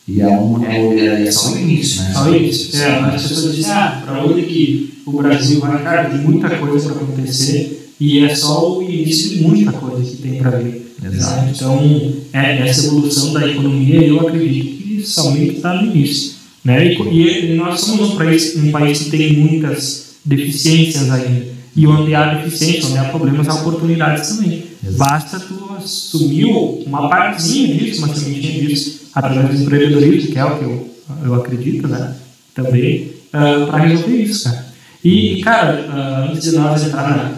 E é, um, é, é só o início, né? Só isso. É, as pessoas dizem, ah, para onde que o Brasil vai, cara, tem muita coisa para acontecer e é só o início de muita coisa que tem para vir. Exato. Então, é, essa evolução da economia, eu acredito que somente está no início. Né? E, e nós somos um país, um país que tem muitas deficiências ainda. E onde há deficiência, onde há problemas, há oportunidades também. Exato. Basta tu assumir uma partezinha disso, uma sementinha disso, através do empreendedorismo, que é o que eu, eu acredito, né? Também, para resolver isso, cara. E, cara, ah, antes de nós entrar na,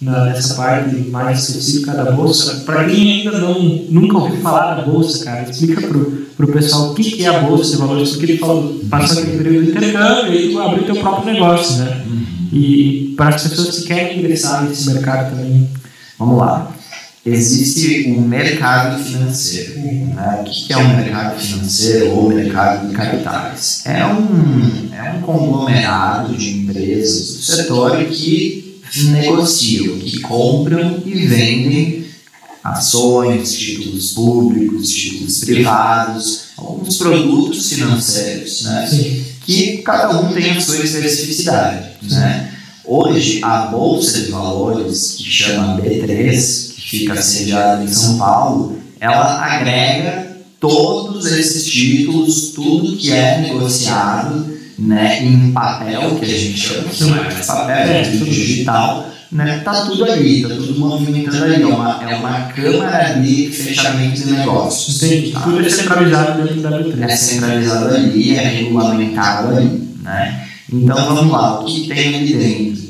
na, nessa parte mais específica da bolsa, para quem ainda não nunca ouviu falar da bolsa, cara, explica pro, pro pessoal o que, que é a bolsa de valores, porque ele falou, passa aquele período de intercâmbio e tu abriu teu próprio negócio, né? E para as pessoas que querem ingressar nesse mercado também. Vamos lá. Existe o mercado financeiro. Né? O que é o mercado financeiro ou mercado de capitais? É um, é um conglomerado de empresas do setor que negociam, que compram e vendem ações, títulos públicos, títulos privados, alguns produtos financeiros, né? Que cada um tem a sua especificidade. Né? Hoje, a Bolsa de Valores, que chama B3, que fica sediada em São Paulo, ela agrega todos esses títulos, tudo que é negociado né, em papel, que a gente chama, que não é mais papel, é tudo digital, né, tá tudo ali, tá tudo movimentando ali, é uma, é uma câmara de fechamento de negócios. Entendi. tá? Tudo é centralizado dentro da é B3. centralizado ali, é regulamentado ali, né? Então vamos lá, o que tem ali dentro?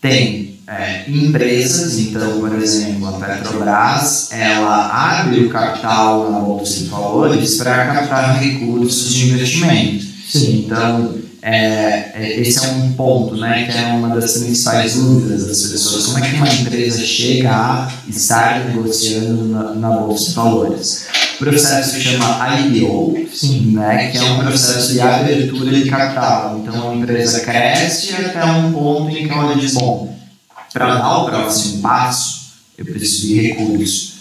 Tem é, empresas, então, por exemplo, a Petrobras, ela abre o capital na Bolsa de Valores para captar recursos de investimento. Sim. Então, é, é, esse é um ponto, né, que é uma das principais dúvidas das pessoas. Como é que uma empresa chega a estar negociando na, na Bolsa de Valores? O processo se chama IPO, Sim. né, que é um processo de abertura de capital. Então, a empresa cresce até um ponto em que ela diz, bom, para dar o próximo passo, eu preciso de recursos.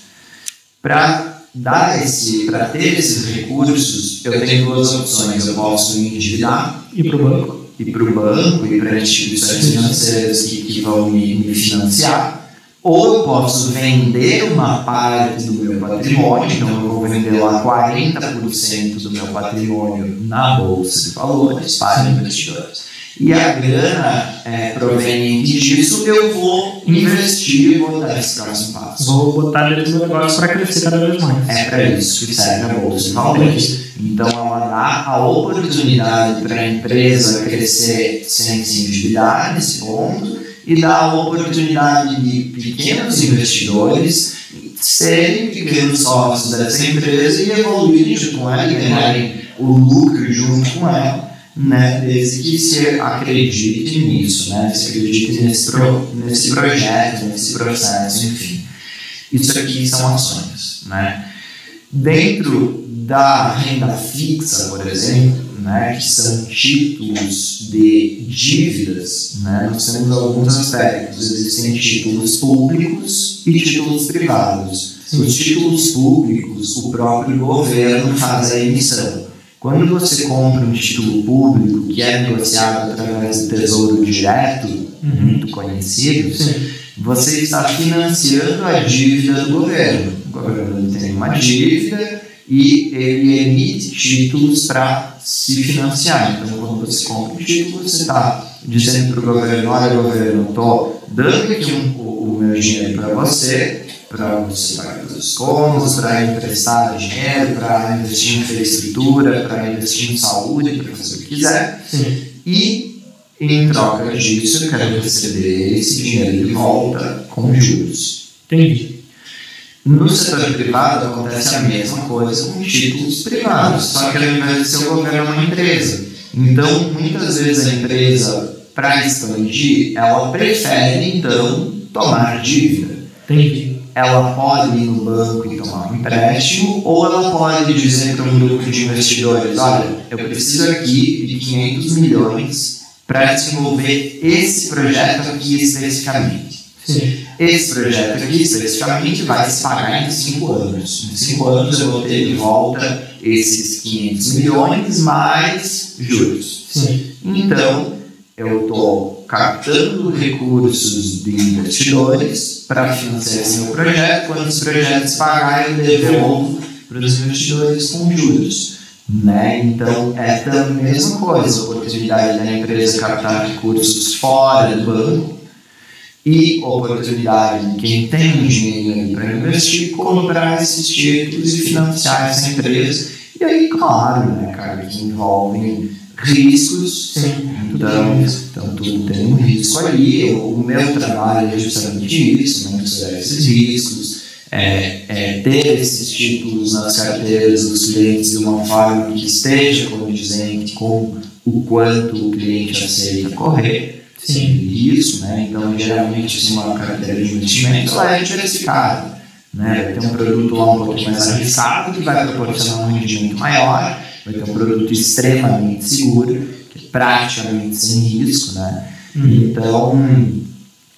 Para dar esse, para ter esses recursos, eu tenho duas opções. Eu posso me endividar E para o banco? e para o banco e para instituições financeiras que, que vão me, me financiar, ou eu posso vender uma parte do meu patrimônio, então eu vou vender lá 40% do meu patrimônio na bolsa de valores para investidores. E a grana é, proveniente disso eu vou investir e vou dar esse próximo passo. Vou botar dentro do negócio para crescer cada vez mais. É para isso que serve a bolsa de valores. Então, ela dá a oportunidade para a empresa crescer sem se endividar nesse ponto e dá a oportunidade de pequenos investidores serem pequenos sócios dessa empresa e evoluírem junto com ela e ganharem o lucro junto com ela. Né, desde que se acredite nisso, né, se acredite nesse, pro, nesse projeto, nesse processo, enfim. Isso aqui são ações. Né? Dentro da renda fixa, por exemplo, né, que são títulos de dívidas, né, nós temos alguns aspectos. Existem títulos públicos e títulos privados. Os títulos públicos, o próprio governo faz a emissão. Quando você compra um título público que é negociado através do Tesouro Direto, muito conhecido, você está financiando a dívida do governo. O governo tem uma dívida e ele emite títulos para se financiar. Então, quando você compra um título, você está dizendo para o governo: olha, governo, estou dando aqui um, o meu dinheiro para você, para os cômodos, para emprestar dinheiro, para investir em infraestrutura, para investir em saúde, para fazer o que quiser. Sim. E, em troca disso, eu quero receber esse dinheiro de volta com juros. Entendi. No setor privado acontece a mesma coisa com títulos privados, só que ao invés de ser o governo é uma empresa. Então, muitas vezes a empresa, para expandir, ela prefere então tomar dívida. Entendi. Ela pode ir no banco e tomar um empréstimo, ou ela pode dizer para um grupo de investidores: olha, eu preciso aqui de 500 milhões para desenvolver esse projeto aqui especificamente. Sim. Esse projeto aqui, especificamente, vai se pagar em 5 anos. Em 5 anos eu vou ter de volta esses 500 milhões mais juros. Sim. Então, eu estou captando recursos de investidores para financiar meu projeto. Quando esse projeto se pagar, eu devolvo para os investidores com juros. Né? Então, é a mesma coisa, a oportunidade da empresa captar recursos fora do banco e oportunidade de quem tem dinheiro para investir comprar esses títulos e financiar essa empresa. E aí, claro, né, cara, que envolvem riscos. Sim. Então, então, tudo tem um risco ali. O meu trabalho é justamente isso, mensurar esses riscos, é, é ter esses títulos nas carteiras dos clientes de uma forma que esteja condizente com o quanto o cliente aceita correr Sim. risco, né? Então, geralmente, assim, uma carteira de investimento ela é diversificada, né? Vai ter um produto lá um pouquinho mais arriscado que vai proporcionar um rendimento maior, vai ter um produto extremamente seguro, que é praticamente sem risco, né? Então,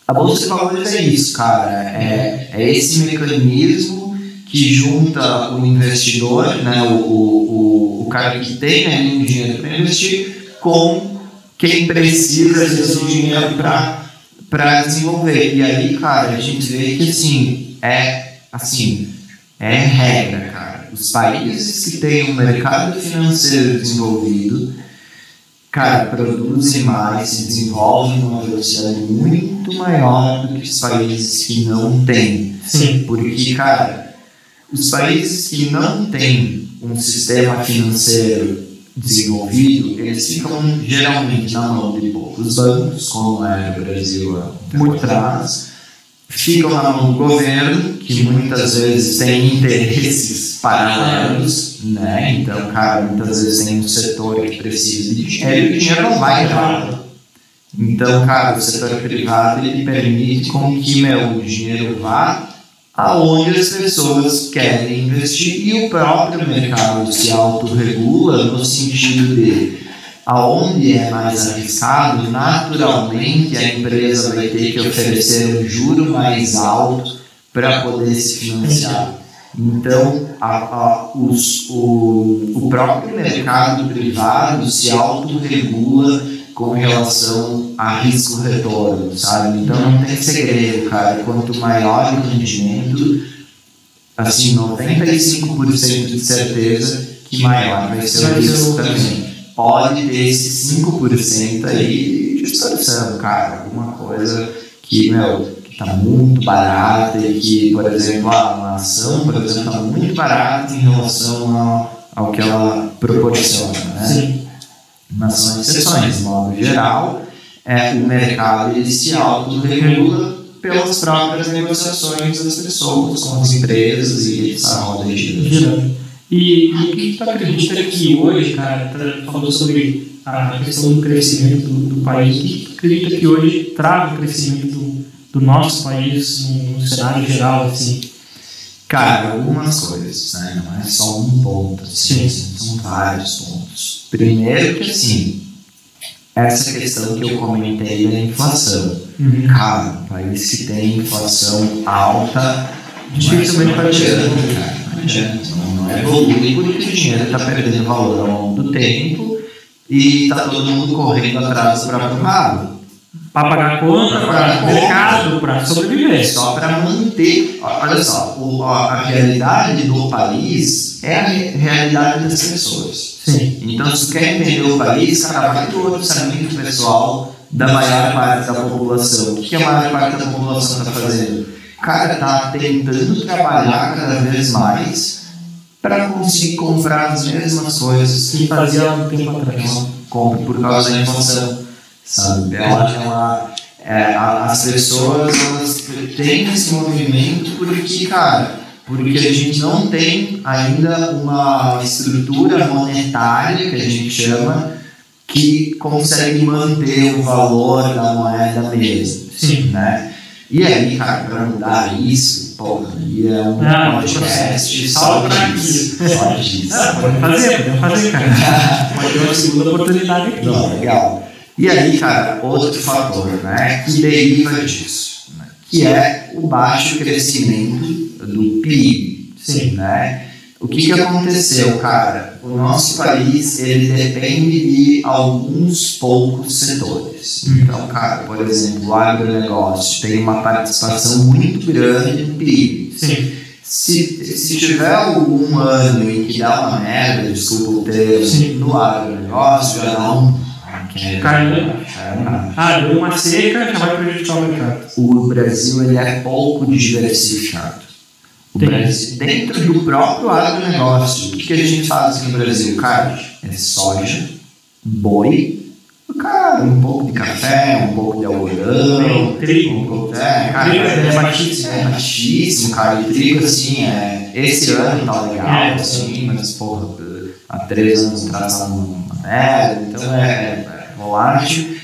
a bolsa de valores é isso, cara. É, é esse mecanismo que junta o investidor, né? O, o, o, o cara que tem né, um dinheiro para investir com quem precisa desse dinheiro para desenvolver. E aí, cara, a gente vê que assim, é assim, é regra, cara. Os países que têm um mercado financeiro desenvolvido, cara, produzem mais, se desenvolvem numa velocidade muito maior do que os países que não têm. Sim. Porque, cara, os países que não têm um sistema financeiro desenvolvido, eles ficam geralmente na mão de poucos bancos, como é no Brasil há muito atrás, ficam na mão do governo, que muitas vezes tem interesses paralelos, né? Então, cara, muitas vezes tem um setor que precisa de dinheiro e o dinheiro não vai entrar. Então, cara, o setor privado ele permite com que meu, o dinheiro vá aonde as pessoas querem investir e o próprio mercado se autorregula no sentido de aonde é mais arriscado, naturalmente a empresa vai ter que oferecer um juro mais alto para poder se financiar. Então, a, a, os, o, o próprio mercado privado se autorregula com relação a risco-retorno, sabe? Então não tem segredo, cara. Quanto maior o rendimento, assim, 95% de certeza que maior vai ser o risco também. Pode ter esse 5% aí distorção, cara. Alguma coisa que, meu, que tá muito barata e que, por exemplo, a ação, por exemplo, está muito barata em relação ao, ao que ela proporciona, né? Sim. Mas são exceções, de modo geral, é, o mercado ele se autorregula pelas próprias negociações das pessoas com as empresas e essa roda de giro. E, o que tu acredita que hoje, cara, tá falou sobre a questão do crescimento do, do país, o que tu acredita que hoje trava o crescimento do, do nosso país no, no cenário geral, assim? Cara, algumas coisas, né? Não é só um ponto, assim, Sim. são vários pontos. Primeiro que assim, essa questão que eu comentei da inflação. Uhum. Cara, um país que tem inflação alta, dificilmente vai adianta, cara. Não adianta, não, não evolui porque o dinheiro está perdendo valor ao longo do tempo e está todo mundo correndo atrás do próprio rabo para pagar conta, para mercado, para sobreviver. Só para manter. Olha só, o, a realidade do país é a realidade das pessoas. Sim. Então, se quer entender o país, cara, vai do orçamento pessoal da maior parte da população. O que a maior parte da população está fazendo? Cara, está tentando trabalhar cada vez mais para conseguir comprar as mesmas coisas que fazia há um tempo atrás. Compre por causa da inflação sabe? Ela, ela, é, as pessoas elas têm esse movimento porque, cara, porque a gente não tem ainda uma estrutura monetária que a gente chama que consegue manter o valor da moeda mesmo, Sim. né? E aí, cara, para mudar isso, porra, aí é um ah, podcast só pra isso. Só disso. Ah, pode fazer, podemos fazer, cara. Pode ter uma segunda oportunidade aqui. Não, legal. E aí, cara, outro fator né, que deriva disso, né, que é o baixo crescimento do PIB. Sim. Né? O que, que aconteceu, cara? O nosso país ele depende de alguns poucos setores. Hum. Então, cara, por exemplo, o agronegócio tem uma participação muito grande no PIB. Sim. Se, se tiver algum ano em que dá uma merda, desculpa o termo, no agronegócio, já dá um Caiu. Ah, deu uma seca, já vai prejudicar o mercado. O Brasil ele é pouco diversificado. O Brasil, dentro do próprio agronegócio, o que a gente faz aqui no Brasil? Cara, é soja, boi, cara, um pouco de café, um pouco de algodão, trigo. Um pouco, é, cara, trigo é, é baixíssimo. É baixíssimo, cara. E trigo, assim, é, esse ano tá legal, é, assim, mas, porra, há três anos atrás tava uma merda, então é, é volátil.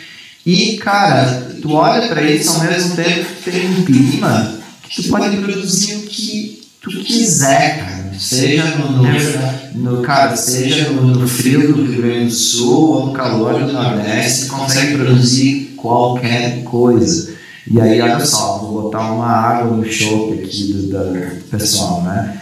E, cara, tu olha para isso ao mesmo tempo que tem um clima que tu pode produzir o que tu quiser, cara. Seja no, no, no cara, seja no, no, frio do Rio Grande do Sul ou no calor do Nordeste, consegue produzir qualquer coisa. E aí, olha só, vou botar uma água no chope aqui do, do pessoal, né?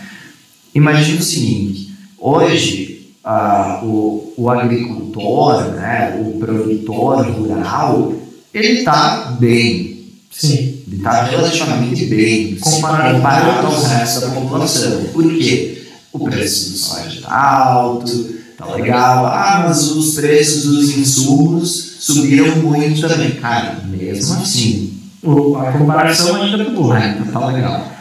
Imagina o seguinte, hoje ah, o, o agricultor, né, o produtor rural, ele está bem. Sim. Ele está relativamente bem comparado, comparado ao resto da população. Por quê? O preço do soja está alto, tá legal. Ah, mas os preços dos insumos subiram muito também. Cara, mesmo assim. A comparação ainda tá boa. Ainda tá legal.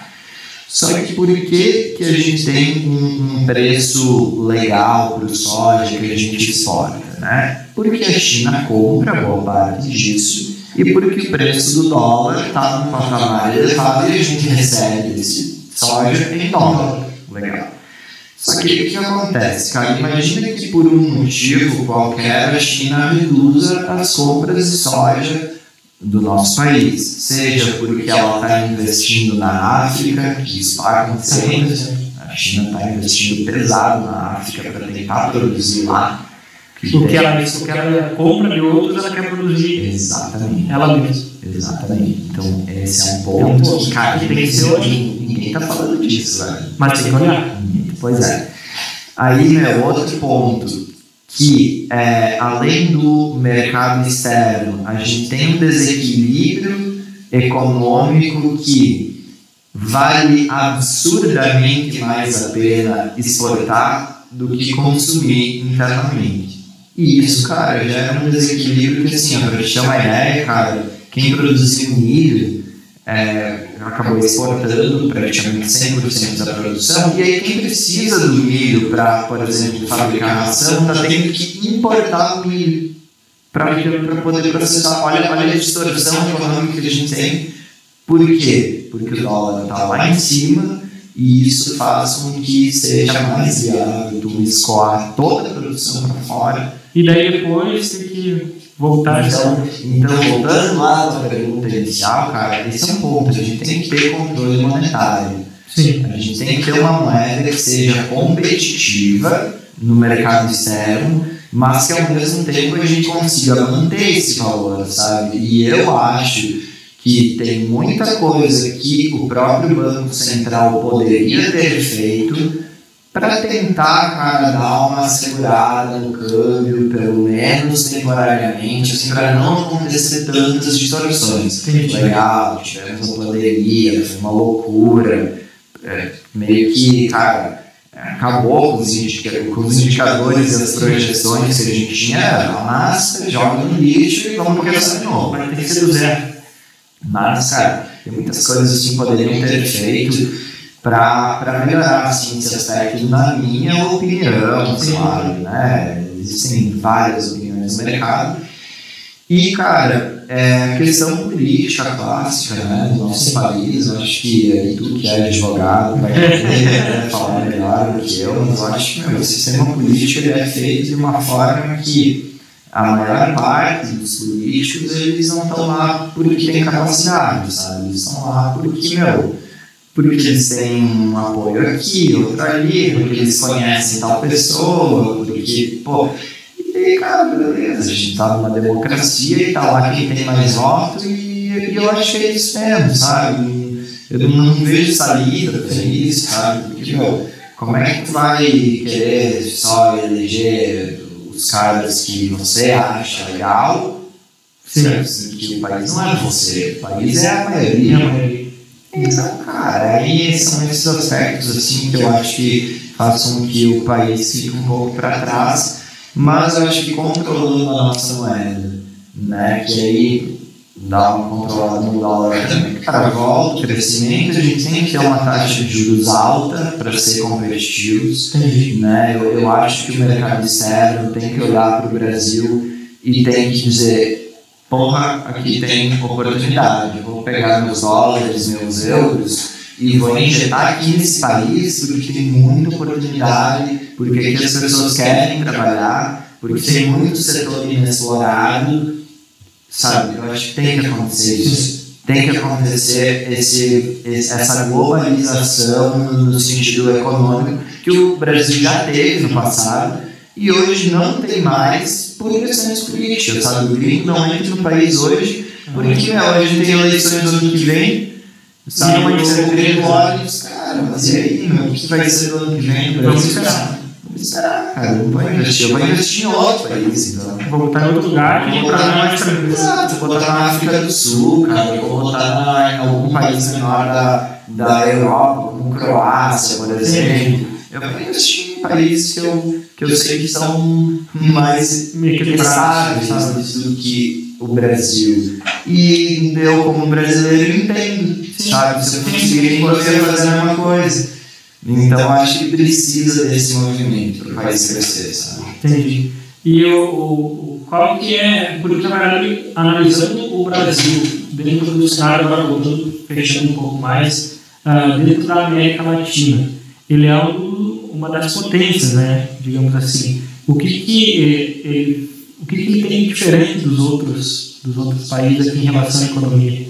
Só que por que, que a gente tem um, um preço legal para o soja que a gente exporta? Né? Porque a China compra boa parte disso e porque o preço do dólar está num patamar elevado e a gente recebe esse soja em dólar. Legal. Só que o que acontece, cara? Imagina que por um motivo qualquer a China reduza as compras de soja do nosso país, seja porque ela está investindo na África, que isso está acontecendo, a China está investindo pesado na África para tentar produzir lá. O que, ela, o que ela compra de outros, ela quer produzir Exatamente. ela mesma. Exatamente. Então, esse é um ponto que, cara, tem que ser hoje. Ninguém tá falando disso, velho. Mas tem que olhar. Pois é. Aí, meu, outro ponto, que é, além do mercado externo, a gente tem um desequilíbrio econômico que vale absurdamente mais a pena exportar do que consumir internamente. E isso, cara, já é um desequilíbrio que, assim, para te ter uma ideia, cara, quem produziu milho é, acabou exportando praticamente 100% da produção, e aí quem precisa do milho para, por exemplo, fabricar ração, está tendo que importar o milho para poder processar. Olha, olha a distorção econômica que a gente tem. Por quê? Porque o dólar está lá em cima e isso faz com que seja mais viável tu escoar toda a produção para fora. E daí depois tem que voltar. Então, então voltando lá na pergunta inicial, cara, esse é um ponto. A gente tem que ter controle monetário. Sim. A gente tem que ter uma moeda que seja competitiva no mercado externo, mas que ao mesmo tempo a gente consiga manter esse valor, sabe? E eu acho que tem muita coisa que o próprio Banco Central poderia ter feito para tentar, cara, dar uma segurada no câmbio, pelo menos temporariamente, assim, para não acontecer tantas distorções. Legal, tivemos uma pandemia, foi uma loucura, é, meio que, cara, acabou com os, com os indicadores e as projeções que a gente tinha, amassa, joga no lixo e vamos começar de novo. Vai ter que ser do zero. Mas, cara, tem muitas coisas assim que poderiam ter feito para melhorar assim, esse aspecto, na minha opinião, claro, né? Existem várias opiniões no mercado. E, cara, é, questão política clássica né, do nosso país, eu acho que aí tu que é advogado vai poder falar melhor do que eu, mas eu acho que meu, o sistema político ele é feito de uma forma que a maior parte dos políticos eles não estão lá porque têm capacidade, sabe? Eles estão lá porque, meu, porque eles têm um apoio aqui, outro ali, porque eles conhecem tal pessoa, porque, pô. E, cara, beleza, a gente tá numa democracia e tá lá quem tem mais voto e, e eu acho que é isso mesmo, sabe? Eu não, vejo saída pra isso, sabe? Porque, meu, como é que tu vai querer só eleger os caras que você acha legal? Sim. Que o país não é você, o país é a maioria. Então, cara, aí são esses aspectos assim que eu acho que façam com que o país fique um pouco para trás, mas eu acho que controlando a nossa moeda, né, que aí dá uma controlada no dólar também. Cara, volta o crescimento, a gente tem que ter uma taxa de juros alta para ser competitivos, né, eu, eu acho que o mercado externo tem que olhar para o Brasil e tem que dizer porra, aqui tem oportunidade, vou pegar meus dólares, meus euros e vou injetar aqui nesse país porque tem muita oportunidade, porque aqui as pessoas querem trabalhar, porque tem muito setor inexplorado, sabe? Eu acho que tem que acontecer isso. Tem que acontecer esse, essa globalização no sentido econômico que o Brasil já teve no passado e hoje não tem mais por questões políticas, sabe? O gringo não entra no país hoje porque meu, a gente tem eleições no ano que vem, sabe? Mas o gringo olha e cara, mas e aí, meu, o que vai ser no ano que vem? Vamos esperar. Vamos esperar, cara, não vou investir, eu vou investir em outro país, então. Vou botar em outro lugar e para na mais tranquilo. Exato, vou botar na África do Sul, cara, vou botar em algum país menor da, da Europa, como Croácia, por exemplo. Eu vou investir em países que eu, que eu sei que são mais equilibrados sabe, do que o Brasil. E eu, como brasileiro, entendo, sabe? Se eu conseguir poder fazer a mesma coisa. Então, acho que precisa desse movimento para o país crescer, sabe? Entendi. E o, o, qual que é, porque na verdade, analisando o Brasil dentro do cenário, agora voltando, fechando um pouco mais, ah, dentro da América Latina, ele é um, uma das potências, né, digamos assim. O que que eh, ele, o que que ele tem de diferente dos outros, dos outros países aqui em relação à economia?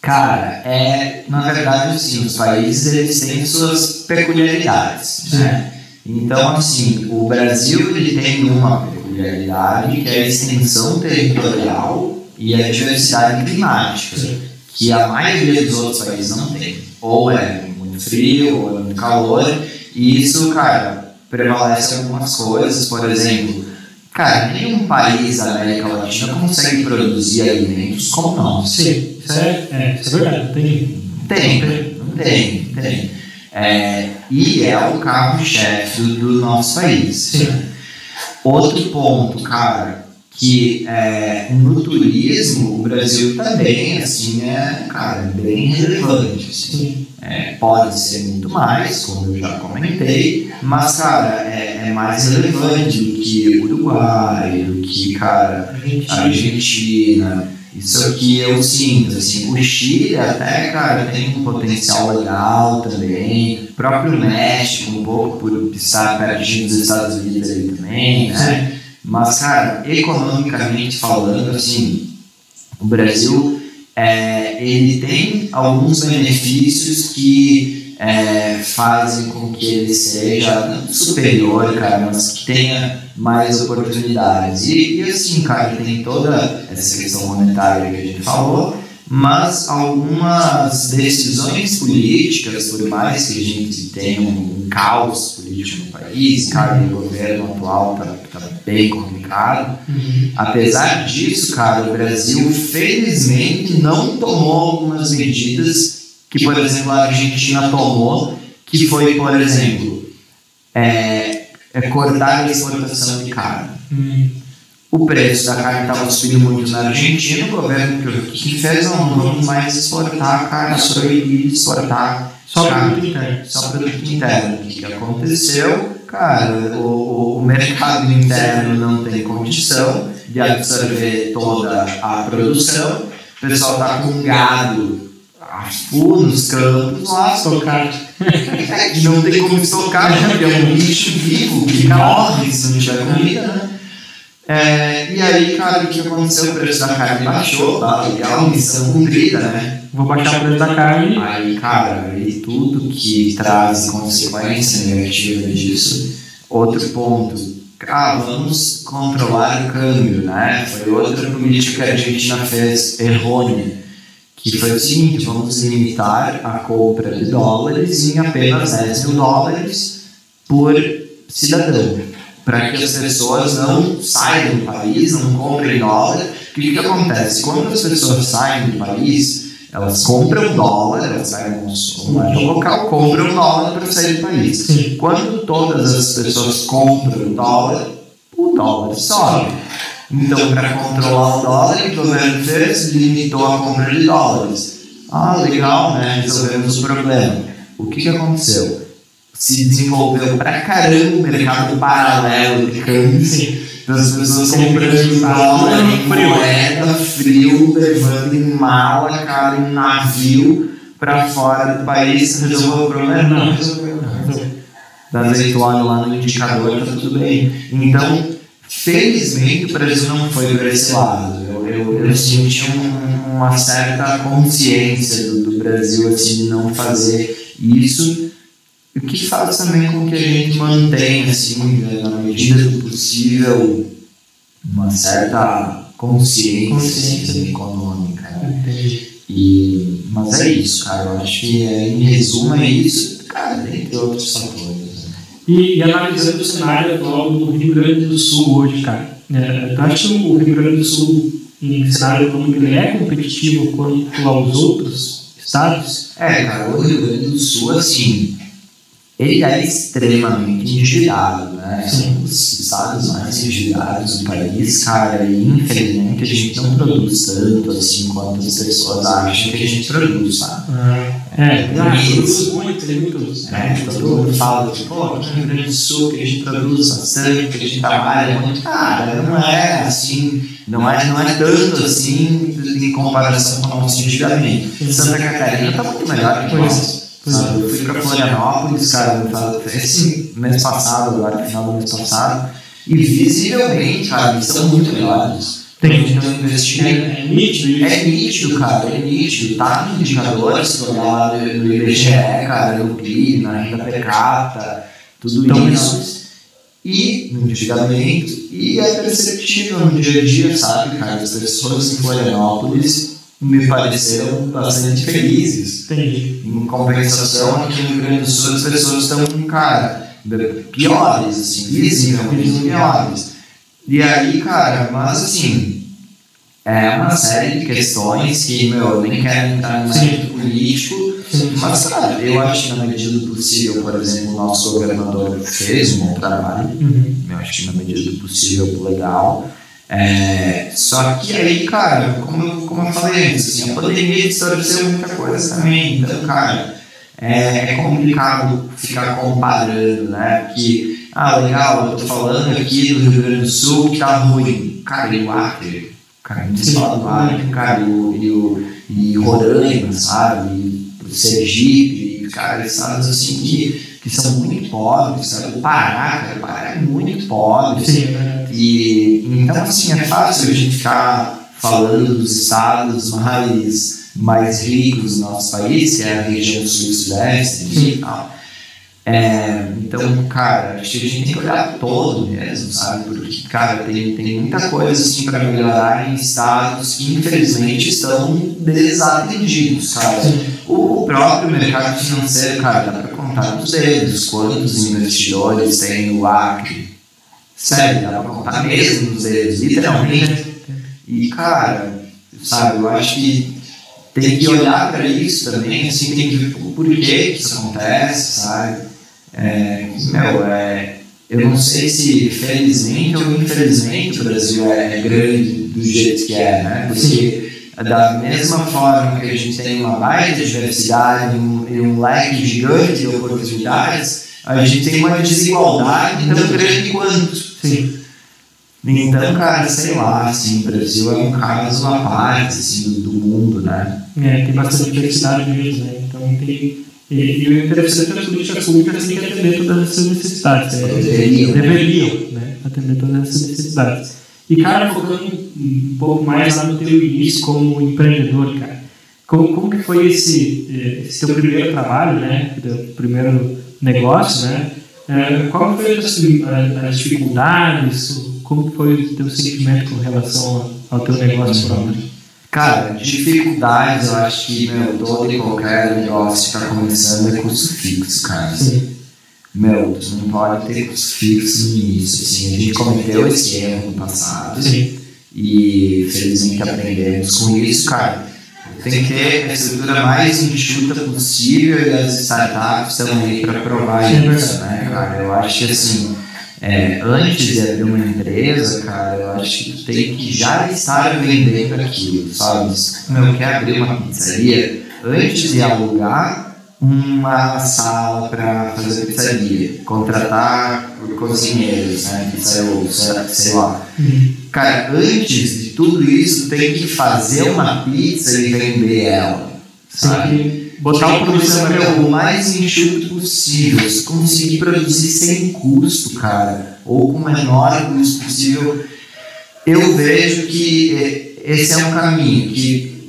Cara, é, na verdade, assim, os países eles têm suas peculiaridades, né? Então, assim, o Brasil ele tem uma peculiaridade que é a extensão territorial e a diversidade climática, que a maioria dos outros países não tem. Ou é muito frio, ou é muito calor, e isso, cara, prevalece algumas coisas, por exemplo, cara, nenhum país da América Latina consegue produzir alimentos como nós. Sim, isso é, é, isso é verdade, tem. Tem, tem, tem. É, e é o carro-chefe do, nosso país. Sim. Outro ponto, cara, que é, no turismo o Brasil também assim é cara bem relevante assim. Sim. É, pode ser muito mais como eu já comentei mas cara é, é mais relevante do que Uruguai do que cara Argentina. Argentina isso aqui eu sinto assim o Chile até cara tem um potencial legal também o próprio México um pouco por estar pertinho dos Estados Unidos ali também né mas, cara, economicamente falando, assim, o Brasil é, ele tem alguns benefícios que é, fazem com que ele seja superior, cara, mas que tenha mais oportunidades. E, e assim, cara, tem toda essa questão monetária que a gente falou, mas algumas decisões políticas, por mais que a gente tenha um caos político no país, cara, o governo atual está tá bem complicado, Uhum. apesar disso, cara, o Brasil felizmente não tomou algumas medidas que, por exemplo, a Argentina tomou, que foi, por exemplo, é, é cortar a exportação de carne Hum. O preço da carne estava subindo muito na Argentina, o governo que, fez não vamos mais exportar carne, de exportar Só carne, produto interno. só produto interno. O que, que aconteceu? Cara, o, o, mercado interno não tem condição de absorver toda a produção, o pessoal está com gado a full nos campos lá, Estocar. é, não tem como estocar, porque é um bicho vivo que morre se não tiver comida, né? É, e aí, cara, o que aconteceu? O preço da carne baixou, tá legal, missão cumprida, né? Vou baixar o preço da carne. Aí, cara, e tudo que traz consequência negativa disso. Outro ponto, ah, vamos controlar o câmbio, né? Foi outra política que a Argentina fez errônea, que foi o seguinte, vamos limitar a compra de dólares em apenas 10 mil dólares por cidadão, para que as pessoas não saiam do país, não comprem dólar. O que, acontece? Quando as pessoas saem do país, elas compram dólar, elas pegam moeda local, compram dólar para sair do país. Sim. Quando todas as pessoas compram dólar, o dólar sobe. Então, para controlar o dólar, o o governo fez? Limitou a compra de dólares. Ah, legal, né? Resolvemos o problema. O que, que aconteceu? Se desenvolveu pra caramba o mercado paralelo de câmbio. Sim. Das pessoas comprando dólar em moeda, frio, levando em mala, cara, em navio pra fora do país. Resolveu o problema? Não, resolveu não da azeitona lá no indicador, tá tudo bem. Então, felizmente o Brasil não foi para esse lado. Eu, eu, eu senti um- uma certa consciência do, do Brasil assim, de não fazer isso, o que faz também com que a gente mantenha, assim, na medida do possível, uma certa consciência, Consciência. assim, econômica. né? Entendi. E, mas é isso, cara. Eu acho que é, em resumo é isso, cara, dentre outros fatores. né? E, e analisando o cenário atual do Rio Grande do Sul hoje, cara, é, tu acha que o Rio Grande do Sul, em cenário econômico, ele é competitivo quanto aos outros estados? É, cara, o Rio Grande do Sul, assim, ele é extremamente endividado, né? Sim. Um dos estados mais endividados do país, cara, e infelizmente a gente não produz tanto assim quanto as pessoas acham que a gente produz, tá? É, ah, Isso. produz muito, tem muitos. né? Todo mundo fala, tipo, pô, aqui no Rio Grande do Sul que a gente produz bastante, que a gente trabalha muito. Cara, não é assim, não é, não é tanto assim em comparação com o nosso endividamento. Santa Catarina tá muito melhor que nós. Pois Sabe, eu fui pra Florianópolis, cara, eu falo- esse mês passado, agora, final do mês passado, e visivelmente, cara, eles são muito melhores. Tem. Eles estão investindo É, é nítido é nítido, cara, é nítido. Tá no indicador, se tu olhar lá no IBGE, cara, no PIB, na renda per capita, tudo Então, isso. e no endividamento e é perceptível no dia a dia, sabe, cara? As pessoas em Florianópolis me pareceram bastante felizes. Entendi. Em compensação, aqui no Rio Grande do Sul as pessoas estão, cara, piores, assim, visivelmente piores. E aí, cara, mas assim, é uma série de questões que, meu, eu nem quero entrar no mérito político, mas, cara, eu acho que na medida do possível, por exemplo, o nosso governador fez um bom trabalho, Uhum. eu acho que na medida do possível, legal. É, só que aí, cara, como, como eu falei antes, assim, a pandemia distorceu muita coisa também. Então, cara, é, é complicado ficar comparando, né? Porque, ah, legal, eu tô falando aqui do Rio Grande do Sul que tá ruim. Cara, e o Acre? Cara, não se fala do Acre, cara, e o, e o e Roraima, sabe? E o Sergipe, cara, estados assim que, que são muito pobres, sabe? O Pará, cara, o Pará é muito pobre, Sim, e então assim é fácil a gente ficar falando dos estados mais mais ricos do nosso país, que é a região sul e sudeste e tal. É, então, cara, acho que a gente tem que olhar todo mesmo, sabe? Porque, cara, tem, tem muita coisa assim para melhorar em estados que infelizmente estão desatendidos, cara. O próprio mercado financeiro, cara, dá para contar nos dedos quantos investidores tem no Acre. Sério, dá pra contar mesmo nos dedos, literalmente. E, cara, sabe, eu acho que tem que olhar para isso também, assim, tem que ver por que isso acontece, sabe? É, meu, é, eu não sei se felizmente ou infelizmente o Brasil é, é grande do jeito que é, né? Porque da mesma forma que a gente tem uma baita diversidade um- e um leque gigante de oportunidades, a gente tem uma desigualdade tão grande quanto. Sim. Então, cara, sei lá, assim, o Brasil é um caso à parte assim, do, do mundo, né? É, tem bastante diversidade mesmo, né? Então tem. E, e o interessante é que as políticas públicas têm que atender todas essas necessidades. né? Deveriam. Deveriam, né? Atender todas essas necessidades. E, cara, focando um pouco mais lá no teu início como empreendedor, cara. Como, como que foi esse, eh, esse teu primeiro trabalho, né? Teu primeiro negócio, né? Eh, Qual foi as, as- dificuldades? Como foi o teu sentimento com relação ao teu negócio próprio? Cara, dificuldades, eu acho que, meu, todo e qualquer negócio que tá começando é custo fixo, cara. Sim. Meu, tu não pode ter custo fixo no início, assim, a gente cometeu esse erro no passado Sim. e felizmente aprendemos com isso, cara. Tem que ter a estrutura mais enxuta possível e as startups estão aí para provar isso, né, cara? Eu acho que assim, é, antes de abrir uma empresa, cara, eu acho que tu tem que já estar vendendo aquilo, sabe? Meu, quer abrir uma pizzaria? Antes de alugar uma sala para fazer pizzaria, contratar cozinheiros, né, pizzaiolo, sei sei lá. Uhum. Cara, antes de tudo isso, tem que fazer uma pizza e vender ela. Sabe? Botar o começar o mais enxuto possível. Se conseguir produzir sem custo, cara, ou com o menor custo possível, eu vejo que eh, esse é um caminho que,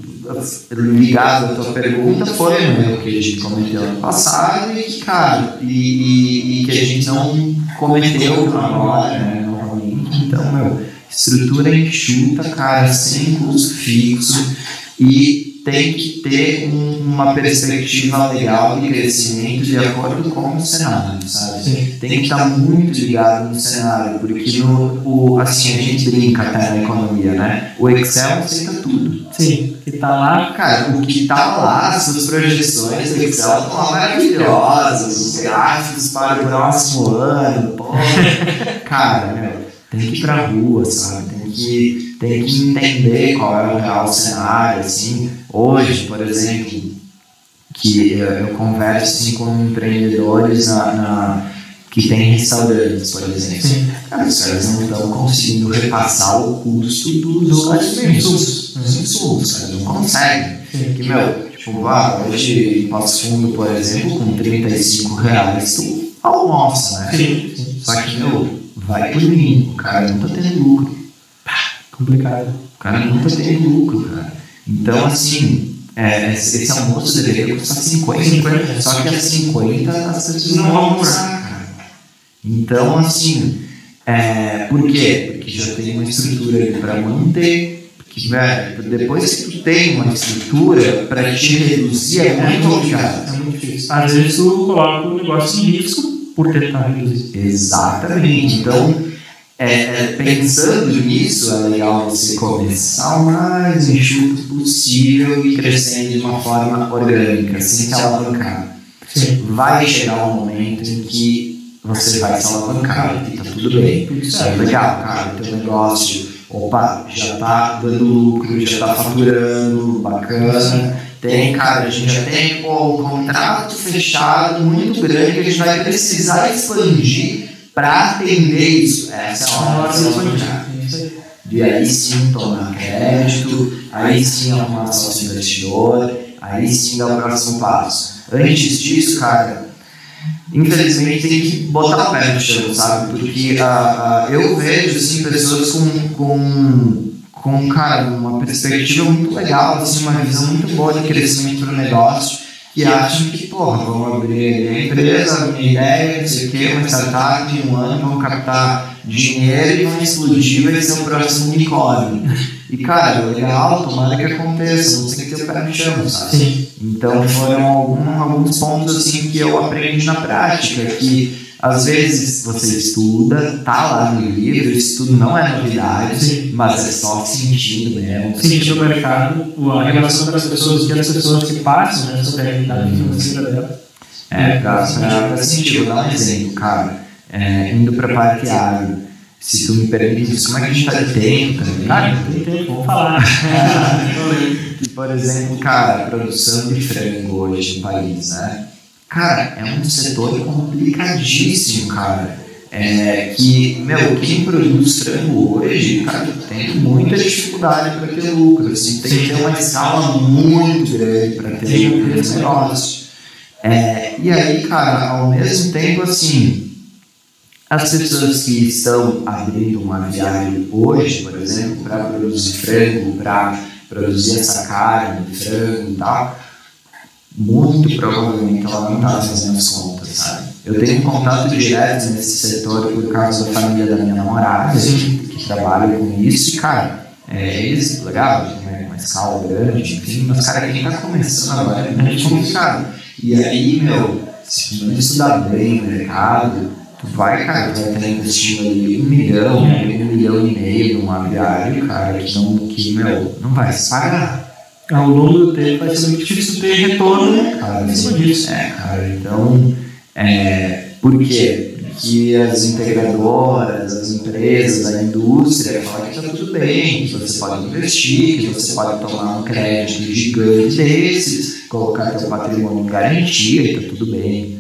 ligado à tua pergunta, foi um erro que a gente cometeu ano passado e que, cara, e, e- e que a gente não cometeu agora, né, novamente. Então, meu, estrutura enxuta, cara, sem custo fixo e tem que ter um- uma perspectiva legal de crescimento de acordo com o cenário, sabe? Sim. Tem que estar muito ligado no cenário, porque no, o, assim, a gente brinca até na economia, né? O Excel aceita tudo. Sim, que tá lá. Cara, o que tá lá, as suas projeções do Excel estão lá maravilhosas, os gráficos para o próximo ano, pô. Cara, meu, tem que ir pra rua, sabe? Tem que, tem que entender qual é o real cenário, assim. Hoje, por exemplo, que eu, converso assim, com empreendedores na, na- que tem restaurantes, por exemplo. Sim. Cara, os caras não estão conseguindo repassar o custo dos alimentos, dos insumos, cara, não conseguem. Que, meu, tipo, ah, hoje em Passo Fundo, por exemplo, com 35 reais, tu almoça, né? Sim. Só que, meu, vai por mim, o cara não tá tendo lucro. Complicado. O cara tá tendo lucro, cara. Então, assim, é, esse esse almoço deveria custar 50, 50. só que a 50 as pessoas não vão almoçar, cara. Então, assim, é, por quê? Porque já tem uma estrutura ali para manter. Porque, velho, depois que tu tem uma estrutura, para te reduzir é muito complicado. É muito difícil. Às vezes tu coloca o negócio em risco por tentar reduzir. Exatamente. Então, é, é, pensando nisso, é legal você começar o mais enxuto possível e crescendo de uma forma orgânica, sem se alavancar. Sim. Vai chegar um momento em que você vai se alavancar e tá tudo bem. Isso é legal, cara, teu negócio, opa, já tá dando lucro, já tá faturando, bacana. Tem, cara, a gente já tem pô, um contrato fechado muito grande que a gente vai precisar expandir para atender isso. Essa é a hora de alavancar. E aí sim tomar crédito, aí sim arrumar sócio investidor, aí sim dar o próximo passo. Antes disso, cara, infelizmente tem que botar o pé no chão, sabe? Porque uh, uh, eu vejo assim, pessoas com, com, com cara, uma perspectiva muito legal, assim, uma visão muito boa de crescimento do negócio, que acham que, porra, vamos abrir a empresa, minha ideia, não sei o quê, uma startup, em um ano, vamos captar dinheiro e vão explodir, vai ser o próximo unicórnio. E, cara, legal, tomara que aconteça, você tem que ter o pé no chão, sabe? Sim. Então foram algum, alguns pontos assim que eu aprendi na prática, que às vezes você estuda, tá lá no livro, isso tudo não é novidade, Sim. mas é só sentindo mesmo. Sentir o mercado, a relação das pessoas, que as pessoas que passam né, sobre a realidade financeira dela. É, pra, pra, pra sentir, vou dar um exemplo, cara. É, indo pra parte ágil, se tu me permite, como é que a gente tá de tempo também? Cara, não tem tempo, vamos falar. que, por exemplo, cara, produção de frango hoje no país, né? Cara, é um setor complicadíssimo, cara. É, que, meu, quem produz frango hoje, cara, tem muita dificuldade para ter lucro. Assim, tem que ter uma escala muito grande para ter lucro nesse negócio. É, e aí, cara, ao mesmo tempo, assim, as pessoas que estão abrindo uma viagem hoje, por exemplo, para produzir frango, para produzir essa carne de frango e tal, muito provavelmente ela não está fazendo as contas, sabe? Eu tenho contato direto nesse setor por causa da família da minha namorada, que trabalha com isso, e cara, é, eles, legal, tem uma, escala grande, enfim, mas cara, quem está começando agora é muito complicado. E aí, meu, se tu não estudar bem o mercado, tu vai, cara, tu vai estar investindo ali um milhão, um milhão e meio numa viagem, cara, que não, que, meu, não vai se pagar. Ao longo do tempo vai ser muito difícil ter retorno Cara, em cima disso. É, cara, então, é, por quê? Porque as integradoras, as empresas, a indústria falam que está tudo bem, que você pode investir, que você pode tomar um crédito gigante desses, colocar seu patrimônio em garantia e está tudo bem.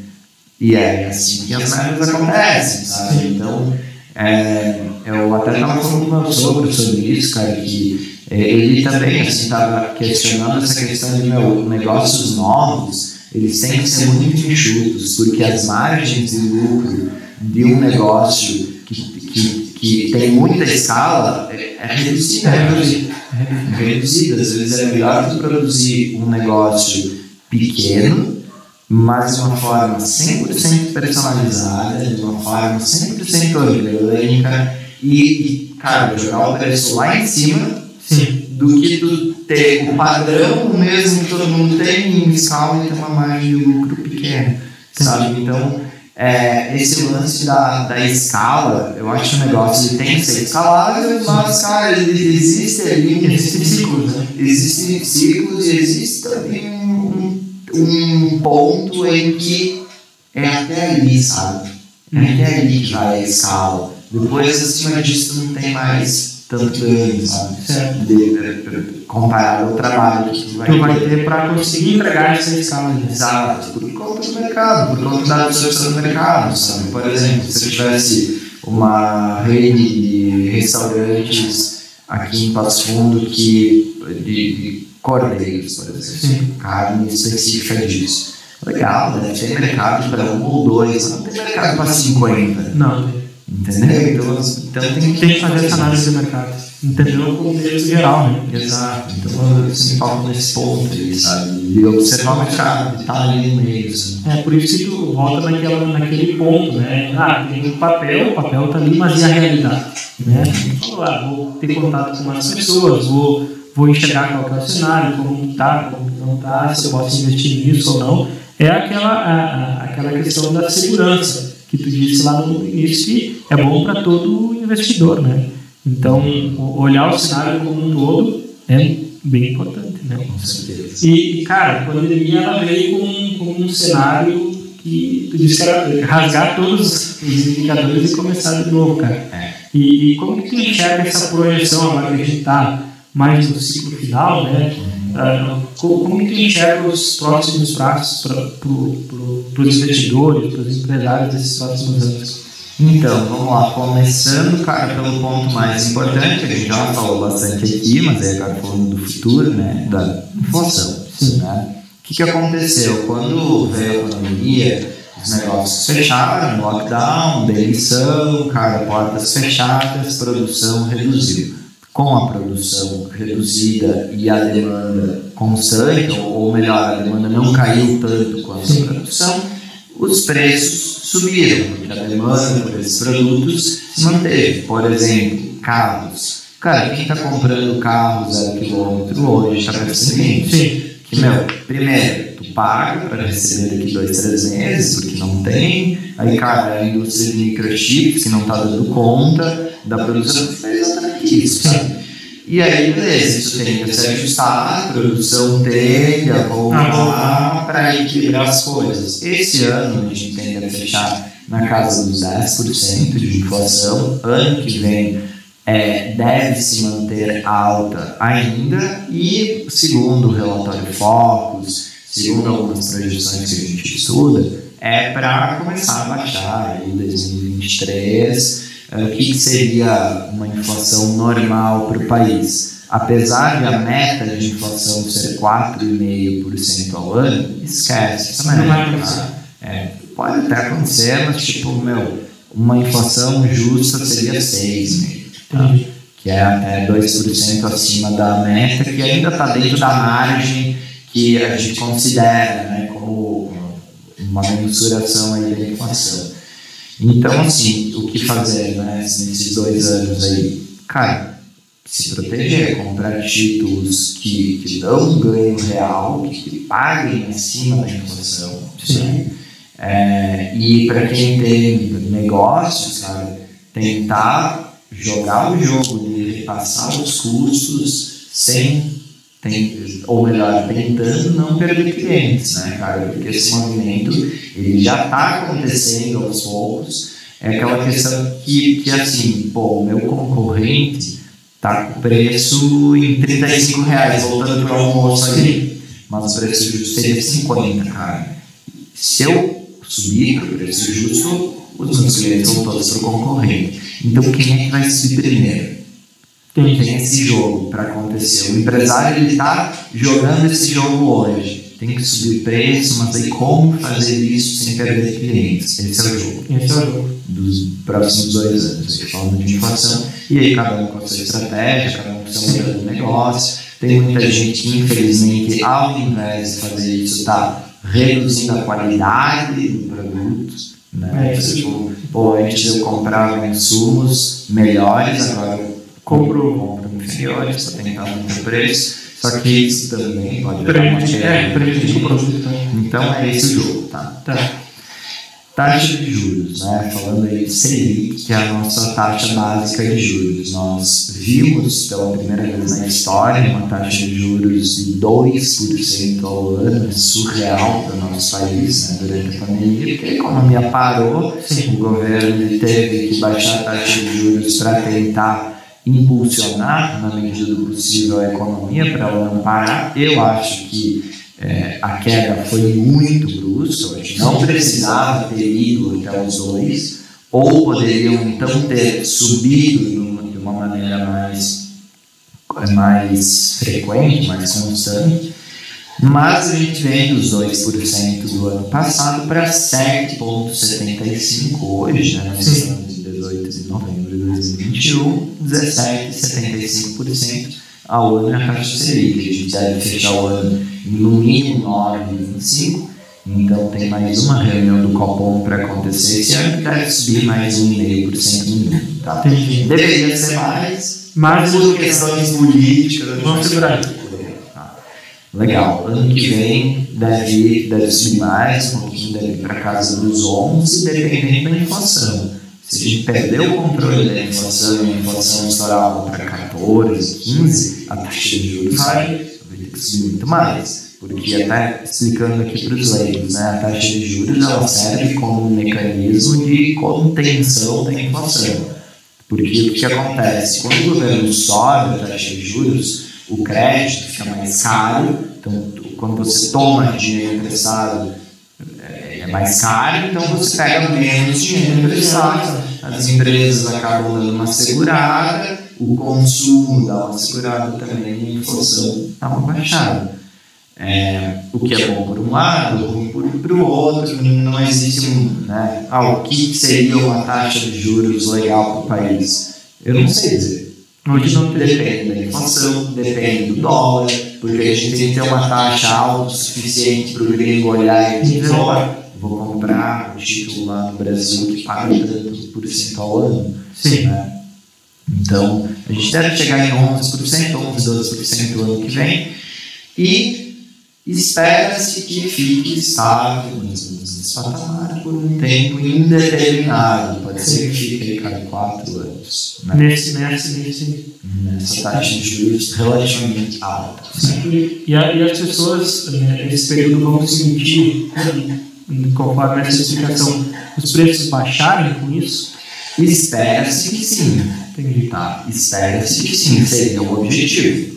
E é assim que as merdas acontecem, sabe? Então, é, eu até estava falando com meu sogro sobre isso, cara, que ele também estava questionando essa questão de meu, negócios novos, eles têm que ser muito enxutos, porque as margens de lucro de um negócio que, que, que tem muita escala é, é reduzida. É reduzida. É reduzida. Às vezes é melhor tu produzir um negócio pequeno, mas de uma forma 100% personalizada, de uma forma 100% orgânica e, e, cara, jogar o preço lá em cima Sim. do que tu ter o padrão mesmo que todo mundo tem em escala e ter uma margem de lucro pequena, sabe? Então, é, esse lance da, da escala, eu acho que o negócio tem que ser escalável, mas, cara, existe ali um Existem ciclos, né? Existem ciclos e existe também um, um ponto em que é até ali, sabe? É até ali que vai a escala. Depois, acima disso, não tem mais tanto ganho, sabe? Certo. De, de- comparado ao trabalho que tu vai Tu vai ter para conseguir entregar essa escala. né? Exato, por conta do mercado, por conta da absorção do mercado, sabe? Por exemplo, se eu tivesse uma rede de restaurantes aqui em Passo Fundo que, de, de cordeiros, por exemplo, Sim. carne específica disso. Legal, né? Tem mercado para um ou dois, não tem mercado para 50, Não. Entendeu? Então, então tem, tem que fazer essa análise de mercado. entender o contexto geral, né? Exato. Então eu sempre falo nesse ponto sabe? E observar o mercado, tá ali no meio. Assim. É por isso que tu volta naquela, naquele ponto, né? Ah, tem o papel, o papel tá ali, mas e a realidade? Né? Então, ah, vou ter contato com mais pessoas, vou, vou enxergar qual é o cenário, como tá, como não tá, se eu posso investir nisso ou não. É aquela, a, a, aquela questão da segurança que tu disse lá no início que é bom para todo investidor, né? Então, olhar o cenário como um todo é bem importante, né? Com certeza. E, cara, a pandemia ela veio com, com um cenário que tu disse que era rasgar todos os indicadores e começar de novo, cara. É. E, e como que tu enxerga essa projeção agora que a gente está mais no ciclo final, né? Uh, como, como que tu enxerga os próximos passos para pro, pro, os investidores, para os empresários desses próximos anos? Então, vamos lá, começando, cara, pelo ponto mais importante, a gente já falou bastante aqui, mas aí agora falando do futuro, né, da inflação, né? O que, que aconteceu? Quando veio a pandemia, os negócios fecharam, lockdown, demissão, cara, portas fechadas, produção reduziu. Com a produção reduzida e a demanda constante, ou melhor, a demanda não caiu tanto quanto a produção, os preços subiram, porque a demanda por esses produtos se manteve. Por exemplo, carros. Cara, quem está comprando carro zero quilômetro hoje está percebendo que, meu, primeiro, tu paga para receber daqui dois, três meses, porque não tem. Aí, cara, a indústria de microchips que não está dando conta da produção fez isso, sabe? E aí, beleza, isso tem que se ajustar, a produção tende a voltar para equilibrar as coisas. Esse ano a gente tende a fechar na casa dos 10% de inflação, ano que vem é, deve se manter alta ainda, e segundo o relatório Focus, segundo algumas projeções que a gente estuda, é para começar a baixar em 2023 o que seria uma inflação normal para o país. Apesar de a meta de inflação ser 4,5% ao ano, esquece essa meta. É, pode até acontecer, mas tipo, meu, uma inflação justa seria 6,5%. Tá? Que é até 2% acima da meta, que ainda está dentro da margem que a gente considera né, como uma mensuração aí da inflação. Então, assim, o que fazer né, nesses dois anos aí? Cara, se proteger, comprar títulos que, que dão um ganho real, que paguem acima da inflação. Sim. É, e para quem tem negócios, cara, tentar jogar o jogo de passar os custos sem tem, ou melhor, tentando não perder clientes, né, cara? Porque esse movimento ele já está acontecendo aos poucos. É aquela questão que, que assim, pô, o meu concorrente tá com preço em 35 reais, voltando para o almoço ali, mas o preço justo seria 50, cara. Se eu subir para o preço justo, os meus clientes vão todos para o concorrente. Então, quem é que vai subir primeiro? Tem, tem esse jogo para acontecer. O empresário está jogando esse jogo hoje. Tem que subir o preço, mas aí como fazer isso sem perder clientes? Esse é o jogo. Esse é o jogo. Dos próximos dois anos, falando de inflação. E aí cada um com a sua estratégia, cada um com o seu modelo de negócio. Tem muita gente que, infelizmente, ao invés de fazer isso, está reduzindo a qualidade do produto. Né? É, tipo, pô, antes eu comprava insumos melhores, agora compro, compro inferiores para tentar o preço. Só que isso também pode uma É, prejudica o produto. Então é esse o jogo, tá? Tá. Taxa de juros, né? Falando aí de Selic, que é a nossa taxa básica de juros. Nós vimos pela primeira vez na história uma taxa de juros de 2% ao ano, é surreal para o nosso país né? durante a pandemia, porque a economia parou, Sim. o governo teve que baixar a taxa de juros para tentar impulsionar, na medida do possível, a economia para ela não parar. Eu acho que é, a queda foi muito brusca, a gente não precisava ter ido até os dois, ou poderiam então ter subido de uma maneira mais, mais frequente, mais constante. Mas a gente vem dos 2% do ano passado para 7,75% hoje, né? nós estamos em 18 novembro de 2021, 17,75% ao ano é a taxa Selic. A gente deve fechar o ano no mínimo 9,25%. Então tem mais uma reunião do Copom para acontecer esse ano que deve subir mais 1,5% no mínimo. Tá? Deveria ser mais, Mas por questões políticas. Vamos segurar. Tá. Legal. Ano que vem deve, deve subir mais, um pouquinho deve ir para casa dos 11, dependendo da inflação. Se a gente perder o controle da inflação e a inflação estourar para 14, 15, a taxa de juros vai, vai ter que subir muito mais. Porque até explicando aqui para os leigos, né, a taxa de juros ela serve como um mecanismo de contenção da inflação. Porque o que acontece? Quando o governo sobe a taxa de juros, o crédito fica mais caro, então quando você toma dinheiro emprestado é mais caro, então você pega menos dinheiro emprestado. As empresas acabam dando uma segurada, o consumo dá uma segurada também, a inflação dá uma baixada. É, o que é bom por um lado, ruim por, por outro, não existe um. Né, ah, o que seria uma taxa de juros legal para o país? Eu não sei dizer. Hoje não depende da inflação, depende do dólar, porque a gente tem que ter uma taxa alta o suficiente para o gringo olhar e dizer: vou comprar o título lá no Brasil que paga tanto por cento ao ano. Sim. Né? Então, a gente deve chegar em 11%, 11, 12% no ano que vem. E espera-se que fique estável nesse patamar por um tempo indeterminado. Pode ser que fique a cada quatro anos. Né? Nesse, nesse, nesse. Nessa taxa de juros relativamente alta. E, a, e as pessoas, né, nesse período, vão sentir, conforme essa explicação, os preços baixarem com isso? Espera-se que sim. Entendi. Tá? Espera-se que sim, seria o objetivo.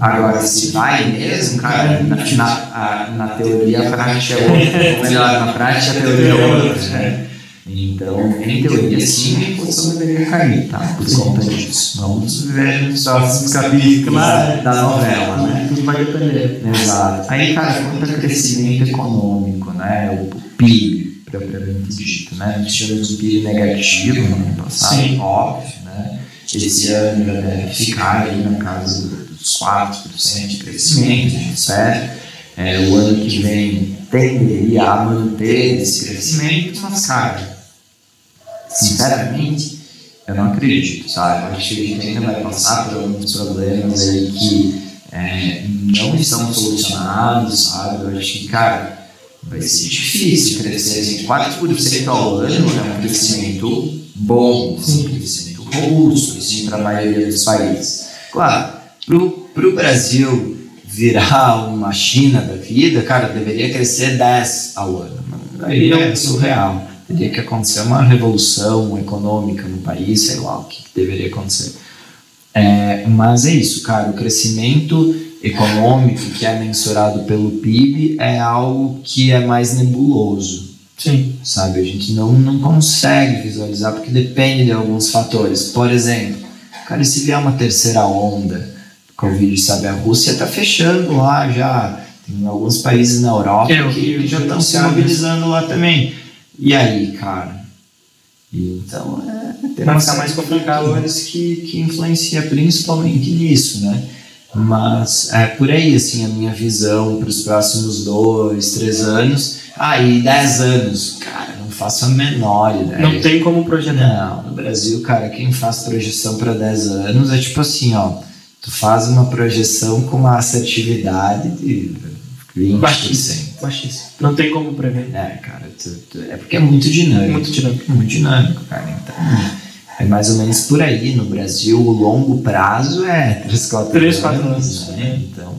Agora, se vai mesmo, cara, na, na, a, na teoria a prática é outra. Ou melhor, na prática a teoria é outra. Né? Então, em teoria, sim, a inflação deveria cair, tá? Por conta disso. Vamos ver nos próximos capítulos da novela, né? Tudo vai depender. Exato. Aí, cara, quanto a crescimento econômico, né? O PIB, propriamente dito, né? Tivemos um PIB negativo no ano passado, Sim. óbvio, né? Esse ano já deve ficar aí na casa dos 4% de crescimento, a gente espera. É, o ano que vem tenderia a manter esse crescimento, mas, cara, sinceramente, eu não acredito, sabe? Eu acho que a gente ainda vai passar por alguns problemas aí que é, não estão solucionados, sabe? Eu acho que, cara, vai ser difícil crescer assim, 4% ao ano é um crescimento bom, assim, um crescimento robusto assim, para a maioria dos países. Claro, para o Brasil virar uma China da vida, cara, deveria crescer 10 ao ano. Aí é surreal. Teria que acontecer uma revolução econômica no país, sei lá o que, que deveria acontecer. É, mas é isso, cara, o crescimento econômico que é mensurado pelo PIB é algo que é mais nebuloso, Sim. sabe? A gente não, não consegue visualizar porque depende de alguns fatores. Por exemplo, cara, se vier uma terceira onda Covid, sabe? A Rússia está fechando lá já. Tem alguns países na Europa É, que, que- já estão se mobilizando lá também. E aí, cara? Então, é, tem mais complicado. fatores que, que influencia principalmente nisso, né? Mas é por aí, assim, a minha visão para os próximos dois, três anos. Ah, e dez anos, cara, não faço a menor ideia. Não tem como projetar. Não, no Brasil, cara, quem faz projeção para 10 anos é tipo assim, ó. Tu faz uma projeção com uma assertividade de 20%. Baixíssimo. Baixíssimo. Não tem como prever. É, cara, tu- tu- é porque é muito dinâmico. Muito dinâmico. Muito dinâmico, cara. Então, é mais ou menos por aí. No Brasil, o longo prazo é 3, 4 Três, quatro anos. Né? Então,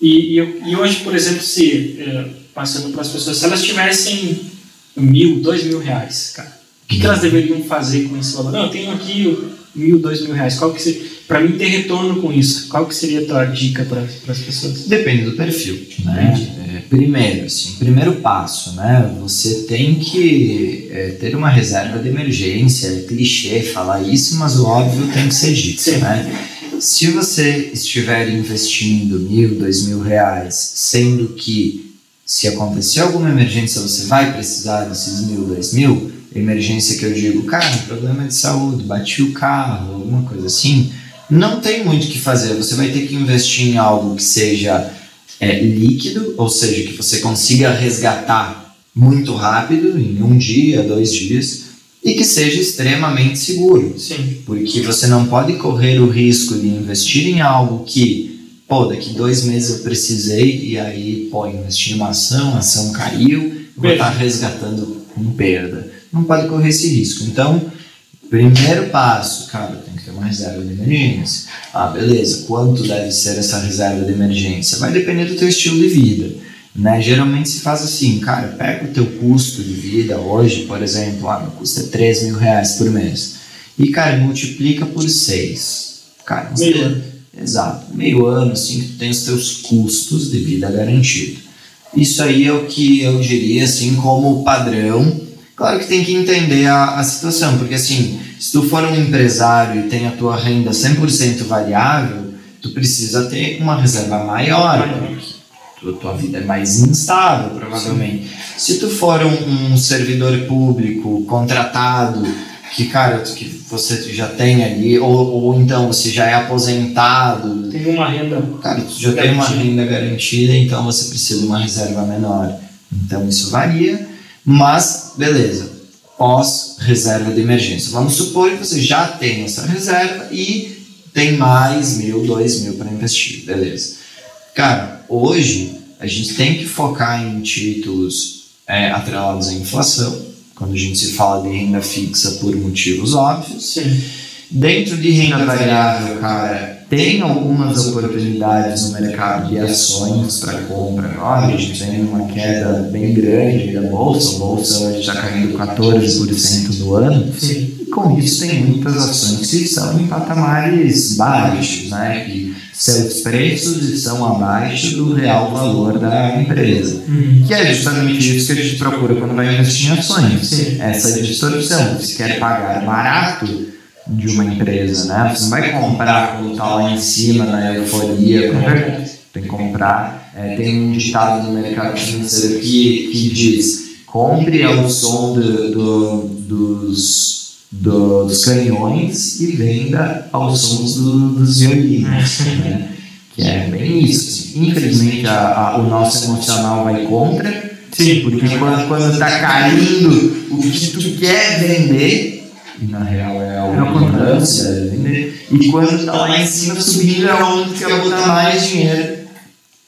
E, e, e hoje, por exemplo, se, eh, passando para as pessoas, se elas tivessem mil, dois mil reais, cara, o que, que elas deveriam fazer com esse valor? Não, eu tenho aqui mil, dois mil reais. Qual que seria, para mim ter retorno com isso, qual que seria a tua dica para as pessoas? Depende do perfil, né? É, primeiro, assim, primeiro passo, né? Você tem que é, ter uma reserva de emergência. É clichê falar isso, mas o óbvio tem que ser dito, Sim. né? Se você estiver investindo mil, dois mil reais, sendo que se acontecer alguma emergência você vai precisar desses mil, dois mil, emergência que eu digo, cara, problema de saúde, bati o carro, alguma coisa assim, não tem muito o que fazer. Você vai ter que investir em algo que seja é, líquido, ou seja, que você consiga resgatar muito rápido, em um dia, dois dias, e que seja extremamente seguro. Sim. Porque você não pode correr o risco de investir em algo que, pô, daqui dois meses eu precisei, e aí, pô, investi em uma ação, a ação caiu, vou estar resgatando com perda. Não pode correr esse risco. Então, primeiro passo, cara, tem uma reserva de emergência. Ah, beleza, quanto deve ser essa reserva de emergência? Vai depender do teu estilo de vida. Né? Geralmente se faz assim, cara, pega o teu custo de vida hoje, por exemplo, ah, meu custo é 3 mil reais por mês. E, cara, multiplica por 6. Cara, meio ano. Exato, meio ano, assim, que tu tem os teus custos de vida garantido. Isso aí é o que eu diria, assim, como padrão. Claro que tem que entender a, a situação, porque, assim, se tu for um empresário e tem a tua renda 100% variável, tu precisa ter uma reserva maior, porque tua, tua vida é mais instável, provavelmente. Sim. Se tu for um, um, servidor público contratado, que, cara, que você já tem ali, ou, ou então você já é aposentado. Tem uma renda. Cara, tu já garantida. tem uma renda garantida, então você precisa de uma reserva menor. Então isso varia, mas beleza. Pós reserva de emergência. Vamos supor que você já tem essa reserva e tem mais mil, dois mil para investir, beleza. Cara, hoje a gente tem que focar em títulos é, atrelados à inflação, quando a gente se fala de renda fixa por motivos óbvios. Sim. Dentro de renda variável, cara, tem algumas oportunidades no mercado de ações para compra agora. A gente tem uma queda bem grande da bolsa, a bolsa hoje está caindo 14% no ano. Sim. E com isso tem muitas ações que estão em patamares baixos, né? Que seus preços estão abaixo do real valor da empresa. Hum. Que é justamente isso que a gente procura quando vai investir em ações. Sim. Essa distorção. Você quer pagar barato de uma empresa, né? Você não vai comprar quando está lá em cima na euforia. Tem que comprar. É, tem um ditado do mercado financeiro que, que diz: compre ao som do, do, dos dos canhões e venda aos sons do, dos violinos. Né? Que é bem isso. Infelizmente, a, a, o nosso emocional vai contra. Sim. Porque quando está caindo o que tu quer vender, e na real é a abundância, é e quando está lá em cima subindo é onde quer botar mais dinheiro.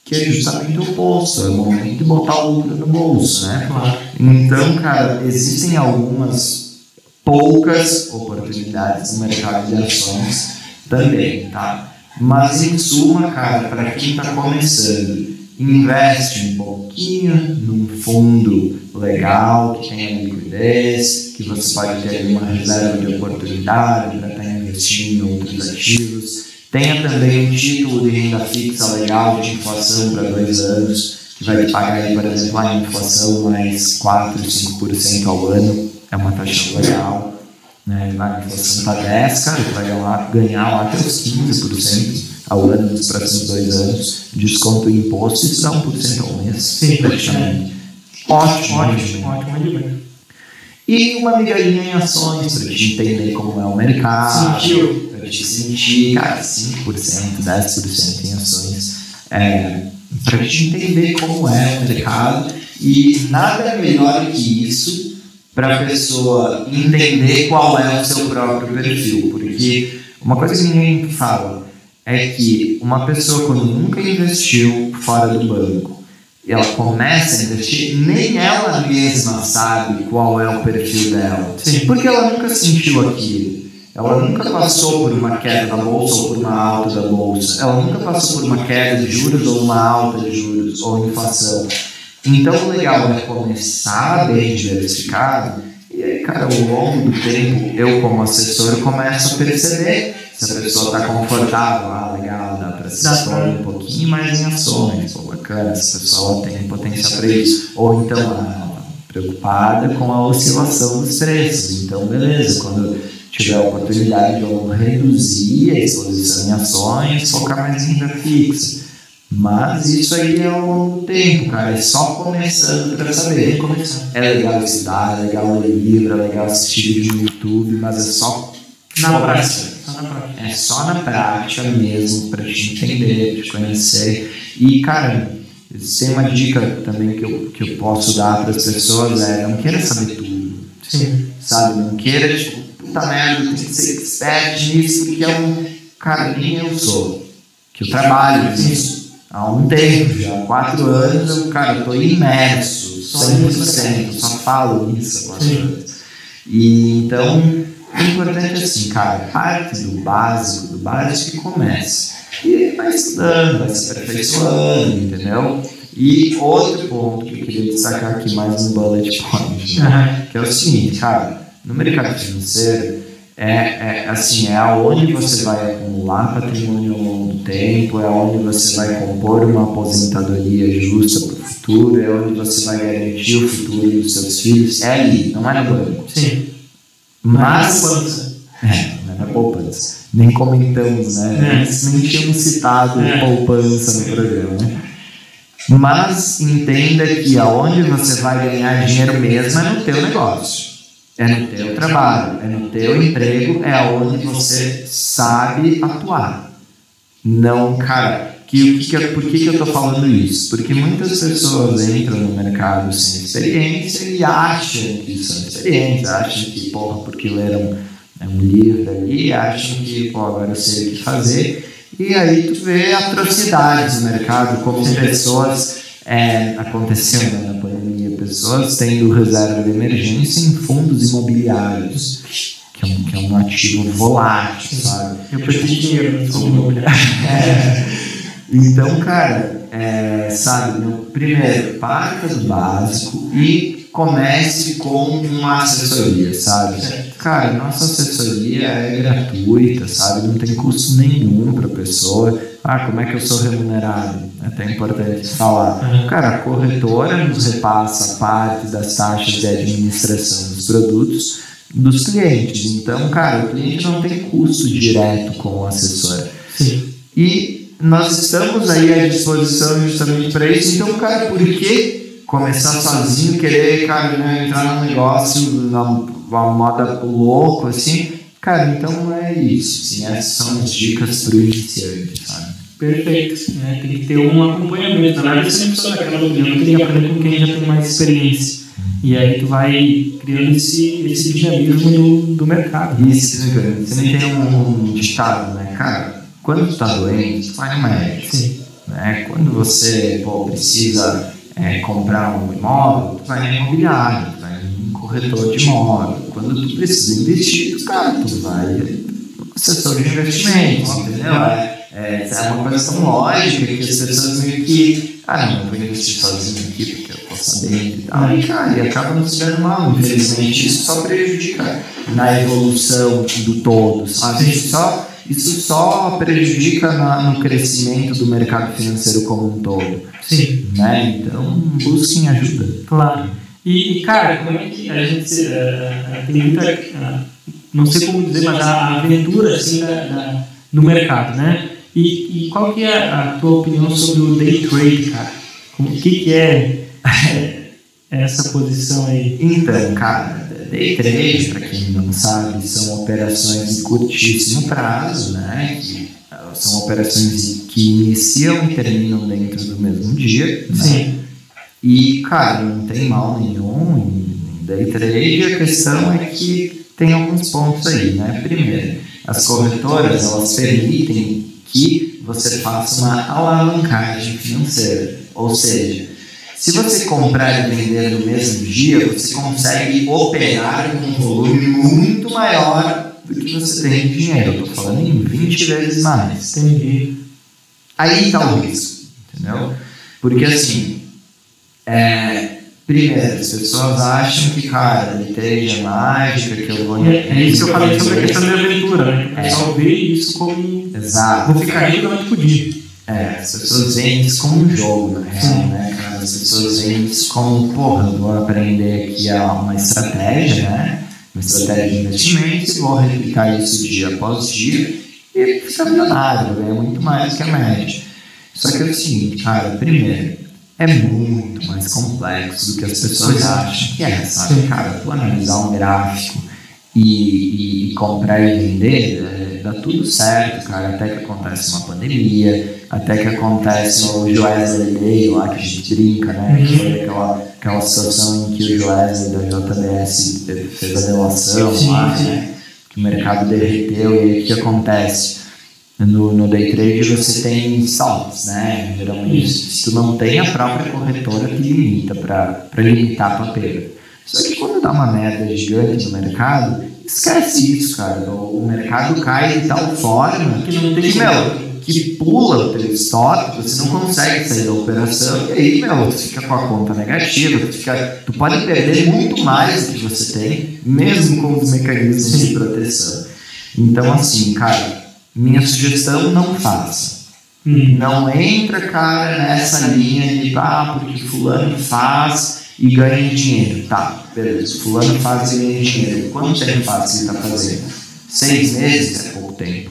Que é justamente o bolso, é o momento de botar o lucro no bolso, né? Claro. Então, cara, existem algumas poucas oportunidades no mercado de ações também, tá? Mas em suma, cara, para quem está começando, investe um pouquinho num fundo legal, que tenha liquidez, que você pode ter uma reserva de oportunidade para estar investindo em outros ativos. Tenha também um título de renda fixa legal de inflação para dois anos, que vai te pagar, por exemplo, a inflação mais 4, 5% ao ano é uma taxa legal. Né? Na inflação está 10, cara, vai ganhar, ganhar lá até os 15% ao ano nos próximos dois anos. Desconto o imposto, isso dá 1% ao mês. Sim, praticamente. Ótimo, ótimo, ótimo. E uma migalhinha em ações para te entender como é o mercado. Sentiu. Para te sentir, cara, 5%, 10% em ações. É, para te entender como é o mercado. E nada melhor que isso para a pessoa entender qual é o seu próprio perfil. Porque uma coisa que ninguém fala é que uma pessoa, quando nunca investiu fora do banco, ela começa a investir, nem ela mesma sabe qual é o perfil dela. Sim. Porque ela nunca sentiu aquilo. Ela nunca passou por uma queda da bolsa ou por uma alta da bolsa. Ela nunca passou por uma queda de juros ou uma alta de juros ou inflação. Então, o legal é começar bem diversificado e aí, cara, ao longo do tempo, eu como assessor começo a perceber se a pessoa está confortável, ah, legal, dá para se expor um pouquinho mais em ações, pô, bacana, essa pessoa tem potência para isso. Ou então, ah, preocupada com a oscilação dos preços. Então, beleza, quando tiver a oportunidade de eu reduzir a exposição em ações, focar mais em renda fixa. Mas isso aí é do tempo, cara. É só começando para saber. É legal estudar, é legal ler livro, é legal assistir vídeo no YouTube, mas é só Na prática. É só na prática mesmo para te entender, te conhecer. E, cara, tem uma dica também que eu, que eu posso dar para as pessoas é não queira saber tudo, Sim. sabe? Não queira, tipo, puta merda, tem que ser expert nisso, porque é um. Cara, nem eu sou, que eu trabalho nisso há um tempo já, há quatro anos, eu, cara, eu tô imerso, 100%, só falo isso anos. E então, o importante é assim, cara, parte do básico, do básico e comece. E vai estudando, vai se aperfeiçoando, entendeu? E outro ponto que eu queria destacar aqui, mais um bullet point, né? Que é o seguinte, cara, no mercado financeiro, é, é assim, é aonde você vai acumular patrimônio ao longo do tempo, é onde você vai compor uma aposentadoria justa para o futuro, é onde você vai garantir o futuro dos seus filhos, é ali, não é no banco. Sim. Mas, poupança. é, não é na poupança. Nem comentamos, né? É. Nem tínhamos citado É. poupança no programa. né? Mas entenda que aonde você vai ganhar dinheiro mesmo é no teu negócio. É no teu trabalho, é no teu emprego, é aonde você sabe atuar. Não, cara, que, que, que- por que, que eu tô falando isso? Porque muitas pessoas entram no mercado sem experiência e acham que são experientes, acham que, porra, porque leram é, um livro ali, acham que, pô, agora eu sei o que fazer. E aí tu vê atrocidades no mercado, como pessoas, é, aconteceu né, na pandemia, pessoas tendo reserva de emergência em fundos imobiliários, que é um, que é um ativo volátil, sabe? Eu perdi dinheiro fundo imobiliário. Então, cara, é, sabe, no, primeiro, parta do básico e comece com uma assessoria, sabe? Cara, nossa assessoria é gratuita, sabe? Não tem custo nenhum para a pessoa. Ah, como é que eu sou remunerado? É até importante falar. Cara, a corretora nos repassa parte das taxas de administração dos produtos dos clientes. Então, cara, o cliente não tem custo direto com o assessor. Sim. E nós estamos aí à disposição justamente para isso. Então, cara, por que começar sozinho, querer, cara, né, entrar num negócio, numa moda louco, assim? Cara, então é isso. Assim, essas são as dicas para o iniciante, sabe? Perfeito. Né? Tem que ter um acompanhamento. Na verdade, você não precisa daquela opinião, tem que aprender com quem já tem mais experiência. E aí tu vai criando esse, esse dinamismo do, do mercado. E se você não tem um, um ditado, né? Cara, quando tu tá doente, vai no médico. Né? Quando você pô, precisa é, comprar um imóvel, tu vai no imobiliário, tu vai em um corretor de imóvel. Quando tu precisa investir, cara, tu vai no assessor de investimentos, entendeu? É, é, uma coisa tão lógica que as pessoas meio que, ah, não, vou investir sozinho aqui porque eu tô sabendo e tal. E, cara, e acaba não se dando mal, infelizmente. Isso só prejudica na evolução do todo, sabe? Só, isso só prejudica na- no crescimento do mercado financeiro como um todo. Sim. Né? Então, busquem ajuda. Claro. E, cara, como é que a gente eh, tem muita, ah, não sei como dizer, mas a aventura assim, da, no mercado, né? E, e qual que é a tua opinião sobre o day trade, cara? Como, o que, que é, é essa posição aí? Então, cara, day trade, para quem não sabe, são operações de curtíssimo prazo, né? Que ah, são operações que iniciam e terminam dentro do mesmo dia. né? Sim. E, cara, não tem mal nenhum em day trade, a questão é que tem alguns pontos aí, né? Primeiro, as corretoras, elas permitem que você faça uma alavancagem financeira, ou seja, se você comprar e vender no mesmo dia, você consegue operar com um volume muito maior do que você tem de dinheiro. Eu estou falando em 20 vezes mais. Entendi. Aí está o risco, entendeu? Porque assim, é, primeiro, as pessoas acham que, cara, ele é mágica, que eu vou. É, é isso que eu falei sobre a questão da aventura, né? É. pessoal vê isso como. Exato. Vou ficar rico durante o dia. É, as pessoas veem isso como um jogo, na real, né? As pessoas veem isso como, porra, vou aprender aqui uma estratégia, né? Uma estratégia de investimento e vou replicar isso dia após dia e ficar milionário, vou ganhar muito mais que a média. Só que é o seguinte, cara, primeiro, é muito mais complexo do que as pessoas acham que é, sabe? Cara, tu analisar um gráfico e, e comprar e vender, é, dá tudo certo, cara, até que acontece uma pandemia, até que acontece o Joesley Day lá que a gente brinca, né? Que foi aquela, aquela situação em que o Joesley da JBS fez a delação lá, né? Que o mercado derreteu e aí o que acontece? No, no day trade você tem saltos, né? Geralmente, se tu não tem, a própria corretora te limita para limitar a perda. Só que quando dá uma merda gigante no mercado, esquece isso, cara. O, mercado cai de tal forma que não tem, meu, que pula o teu stop, você não consegue sair da operação, e aí, meu, você fica com a conta negativa, tu, fica, tu pode perder muito mais do que você tem, mesmo com os mecanismos de proteção. Então, assim, cara, minha sugestão, não faça. Hum. Não entra, cara, nessa linha de, ah, porque fulano faz e ganha dinheiro. Tá, beleza. Fulano faz e ganha dinheiro. Quanto tempo faz que ele está fazendo? Seis meses é pouco tempo.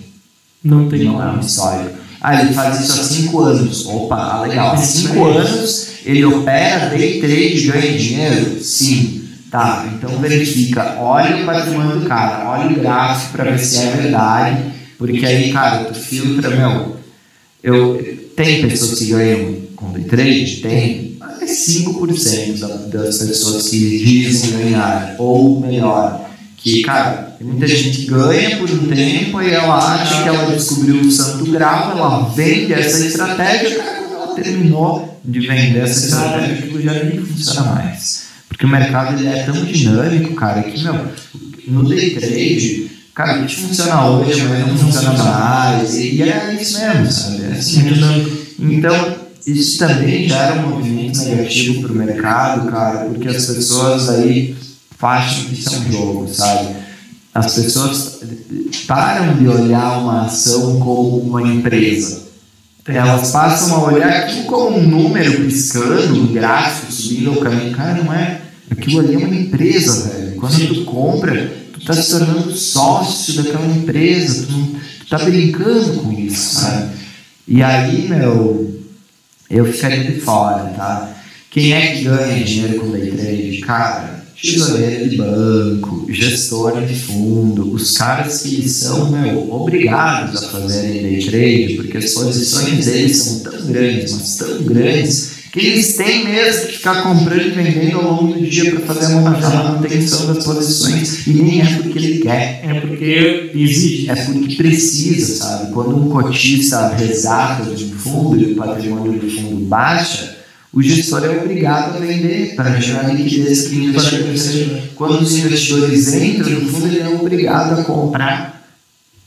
Não tem Não é uma história. Ah, ele faz isso há cinco anos. Opa, ah, legal. Há cinco anos ele opera day trade ganha dinheiro? Sim. Tá, então verifica. Olha o patrimônio do cara, olha o gráfico para ver se é verdade. Porque aí, cara, tu filtra, meu. Eu, tem pessoas que ganham com day trade? Tem 5% das pessoas que dizem ganhar, ou melhor, que, cara, tem muita gente que ganha por um tempo e ela acha que ela descobriu o santo grau, ela vende essa estratégia, cara, ela terminou de vender essa estratégia, aquilo já nem funciona mais. Porque o mercado ele é tão dinâmico, cara, que, meu, no day trade, cara, que funciona hoje, mas não funciona mais, e é isso mesmo, sabe? É assim mesmo. Então, isso também gera um movimento negativo para o mercado, cara, porque as pessoas aí acham que isso é um jogo, sabe? As pessoas param de olhar uma ação como uma empresa. Elas passam a olhar aquilo como um número piscando, um gráfico subindo o caminho. Cara, não é. Aquilo ali é uma empresa, velho. Quando tu compra, tu tá se tornando sócio daquela empresa. Tu, tu tá brincando com isso, sabe? E aí, meu, eu ficaria de fora, tá? Quem é que ganha dinheiro com day trade? Cara, tesoureiro de banco, gestor de fundo, os caras que são meu, obrigados a fazerem day trade, porque as posições deles são tão grandes, mas tão grandes, que eles têm mesmo que ficar comprando e vendendo ao longo do dia para fazer a manutenção das posições. E nem é porque ele quer. É porque exige. É porque precisa, sabe? Quando um cotista resgata de um fundo e o patrimônio do fundo baixa, o gestor é obrigado a vender para gerar liquidez para o investidor. Quando os investidores entram no fundo, ele é obrigado a comprar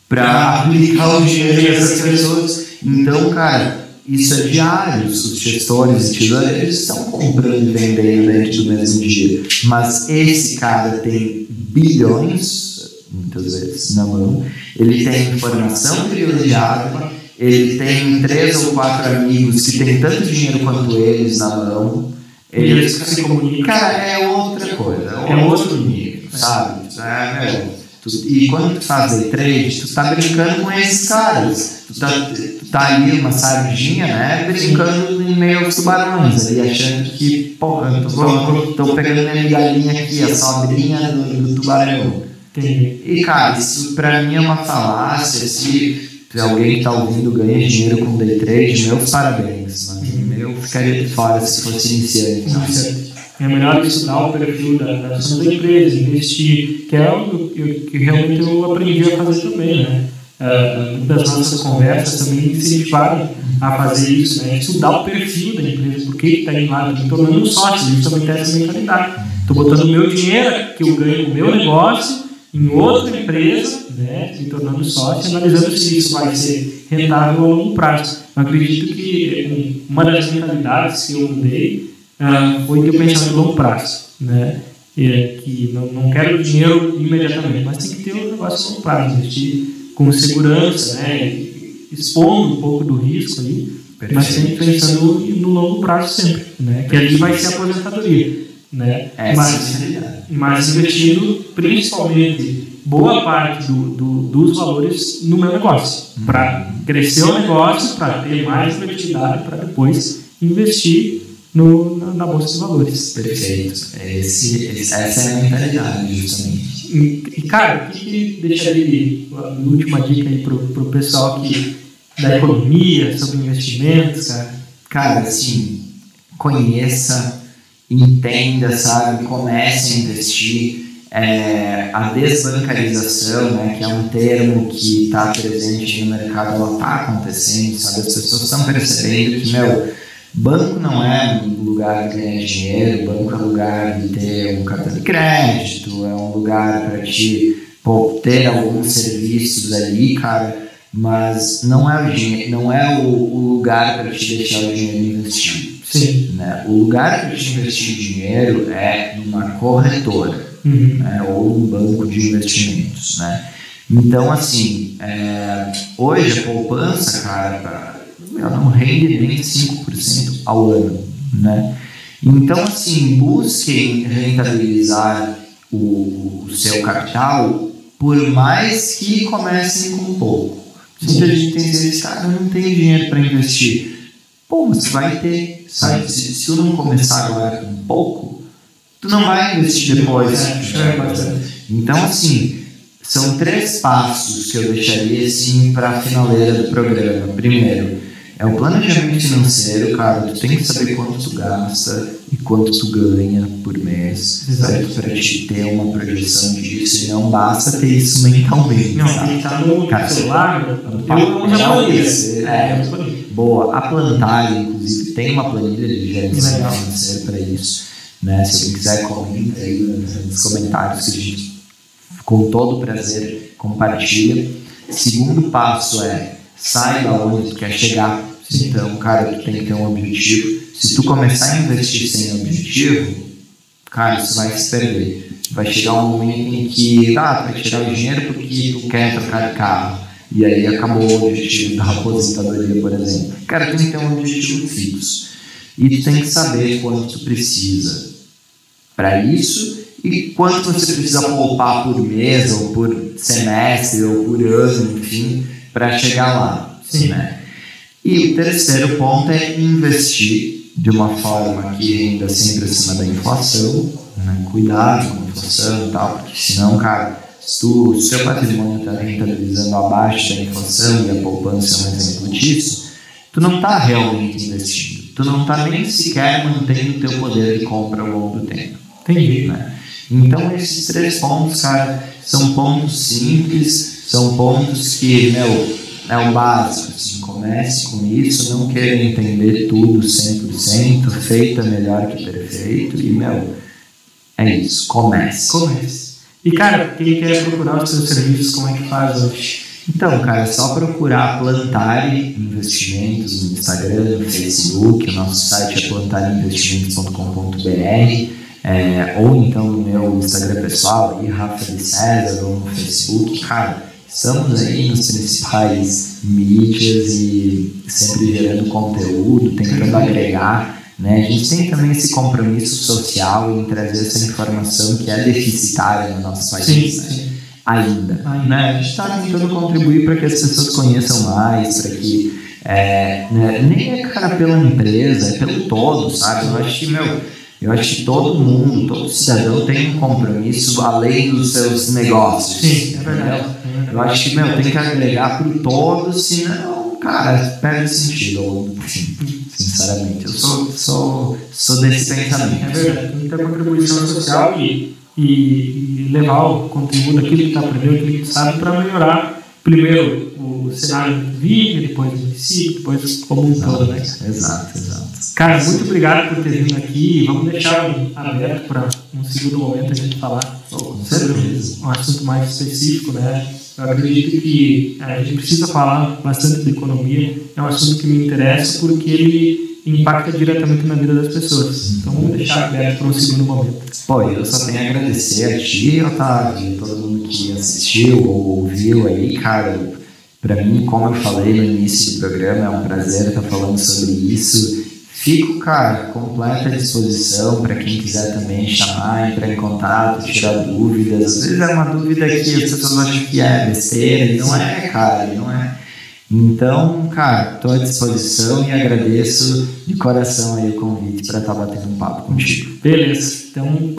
para aplicar o dinheiro dessas pessoas. Então, cara, isso é diário, os gestores e tesoureiros estão comprando e vendendo dentro do mesmo dia. Mas esse cara tem bilhões, muitas vezes, na mão, ele tem informação privilegiada, ele tem três ou quatro amigos que têm tanto dinheiro quanto eles na mão. Ele se comunicam. Cara, é outra coisa, é outro nível, sabe? É, meu, Tu, e quando tu faz day trade, tu tá brincando com esses caras. Tu tá, tu tá ali uma sardinha, né? Brincando em meio aos tubarões ali, achando que, porra, tô, tô, pegando minha galinha aqui, a sobrinha do, do tubarão. E, cara, isso pra mim é uma falácia. Se alguém tá ouvindo ganha dinheiro com day trade, meus parabéns, mano. Eu ficaria de fora se fosse iniciante. É melhor estudar o perfil da, da da empresa, investir, que é algo que, que realmente eu aprendi a fazer também, né? Uh, das nossas conversas também incentivaram a fazer isso, né? estudar o perfil da empresa, por que está indo lá, me tornando um sócio, tem essa mentalidade. Estou botando o meu dinheiro que eu ganho no meu negócio em outra empresa, né? me tornando sócio, analisando se isso vai ser rentável a longo prazo. Eu acredito que uma das mentalidades que eu mudei ah, foi ter pensado no longo prazo, né? É, que não, não quero dinheiro imediatamente, mas tem que ter um negócio a longo prazo, investir com segurança, né? expondo um pouco do risco ali, Perfeito. mas sempre pensando no longo prazo sempre, né? que ali vai ser a aposentadoria. Né? É, mas, mas investindo principalmente boa parte do, do, dos valores no meu negócio, para crescer o negócio, para ter mais credibilidade, para depois investir no, na, na, bolsa de valores. Perfeito. Esse, esse, essa é a mentalidade, justamente. E, e cara, o que, que deixaria de última dica aí pro, pro pessoal que da economia, sobre investimentos, cara? Cara, assim, conheça, entenda, sabe, comece a investir. É, a desbancarização, né, que é um termo que está presente no mercado, ela está acontecendo, sabe? As pessoas estão percebendo que, meu, banco não é um lugar de ganhar dinheiro, banco é um lugar de ter um cartão de crédito, é um lugar para te pô, ter alguns serviços ali, cara, mas não é o, dinheiro, não é o, o lugar para te deixar o dinheiro investido. Sim. Né? O lugar para te investir dinheiro é numa corretora uhum. né? ou um banco de investimentos. Né? Então, assim, é, hoje a poupança, cara, ela não rende nem 5% ao ano. Né? Então, assim, busquem rentabilizar o, seu capital, por mais que comecem com pouco. Muita gente tem vezes, cara, eu não tenho dinheiro para investir. Pô, mas vai ter, sabe? Se, se tu não começar agora com pouco, tu não vai investir depois. Então, assim, são três passos que eu deixaria assim para a finaleira do programa. Primeiro, é o planejamento financeiro, cara. Tu tem que saber quanto tu gasta e quanto tu ganha por mês, certo? Para te ter uma projeção disso. E não basta ter isso mentalmente. Não, tem que estar no cara, celular, no planilha. É, boa. A Plantar, inclusive, tem uma planilha de gestão financeira para isso. Né? Se alguém quiser, comenta aí nos comentários que a gente, com todo prazer, compartilha. Segundo passo é saiba onde tu quer chegar então, cara, tu tem que ter um objetivo. Se tu começar a investir sem objetivo, cara, isso vai se perder. Vai chegar um momento em que, ah, tu vai tirar o dinheiro porque tu quer trocar de carro. E aí acabou o objetivo da aposentadoria, por exemplo. Cara, tu tem que ter um objetivo fixo. E tu tem que saber quanto tu precisa para isso e quanto você precisa poupar por mês, ou por semestre, ou por ano, enfim, para chegar lá. Sim. Né? E o terceiro ponto é investir de uma forma que renda sempre acima da inflação, né? cuidar com a inflação e tal, porque senão, cara, se o seu patrimônio está rentabilizando abaixo da inflação e a poupança é um exemplo disso, tu não está realmente investindo. Tu não está nem sequer mantendo o teu poder de compra ao longo do tempo. Entendi. Né? Então, esses três pontos, cara, são pontos simples, são pontos que, meu, é o básico. Assim, comece com isso, não queira entender tudo 100%, feito é melhor que perfeito, e, meu, é isso, comece. Comece. E, cara, quem quer procurar os seus serviços, como é que faz hoje? Então, cara, é só procurar Plantare Investimentos no Instagram, no Facebook, o nosso site é plantareinvestimentos.com.br, é, ou então no meu Instagram pessoal, aí, Rafa de César, ou no Facebook, cara Estamos aí nos principais mídias e sempre gerando conteúdo, tentando agregar. Né? A gente tem também esse compromisso social em trazer essa informação que é deficitária no nosso país. Né? Ainda. Ainda. Né? A gente está tentando contribuir para que as pessoas conheçam mais, para que. É, né? Nem é cara pela empresa, é pelo todo, sabe? Eu acho que, meu eu acho que todo mundo, todo cidadão tem um compromisso além dos seus negócios. Sim, é verdade. Eu acho que, meu, tem que agregar para o todo, senão, cara, perde sentido. Sinceramente, eu sou, sou, sou desse pensamento. É verdade, muita contribuição social e, e, levar o conteúdo, aquilo que está aprendendo, aquilo que sabe, para melhorar primeiro o cenário do vídeo, depois o município, depois como um todo, né? Exato, exato. Cara, muito obrigado por ter vindo aqui. Vamos deixar aberto para um segundo momento a gente falar sobre um assunto mais específico, né? Eu acredito que é, a gente precisa falar bastante de economia. É um assunto que me interessa porque ele impacta diretamente na vida das pessoas. Então vamos deixar aberto para um segundo momento. Pô, eu só tenho a agradecer a ti, Otávio, todo mundo que assistiu ou ouviu aí, cara. Para mim, como eu falei no início do programa, é um prazer estar falando sobre isso Fico, cara, completa disposição para quem quiser também chamar, entrar em contato, tirar dúvidas. Às vezes é uma dúvida que as pessoas acham que é besteira, e não é, cara, não é. Então, cara, estou à disposição e agradeço de coração aí o convite para estar tá batendo um papo contigo. Beleza. Então,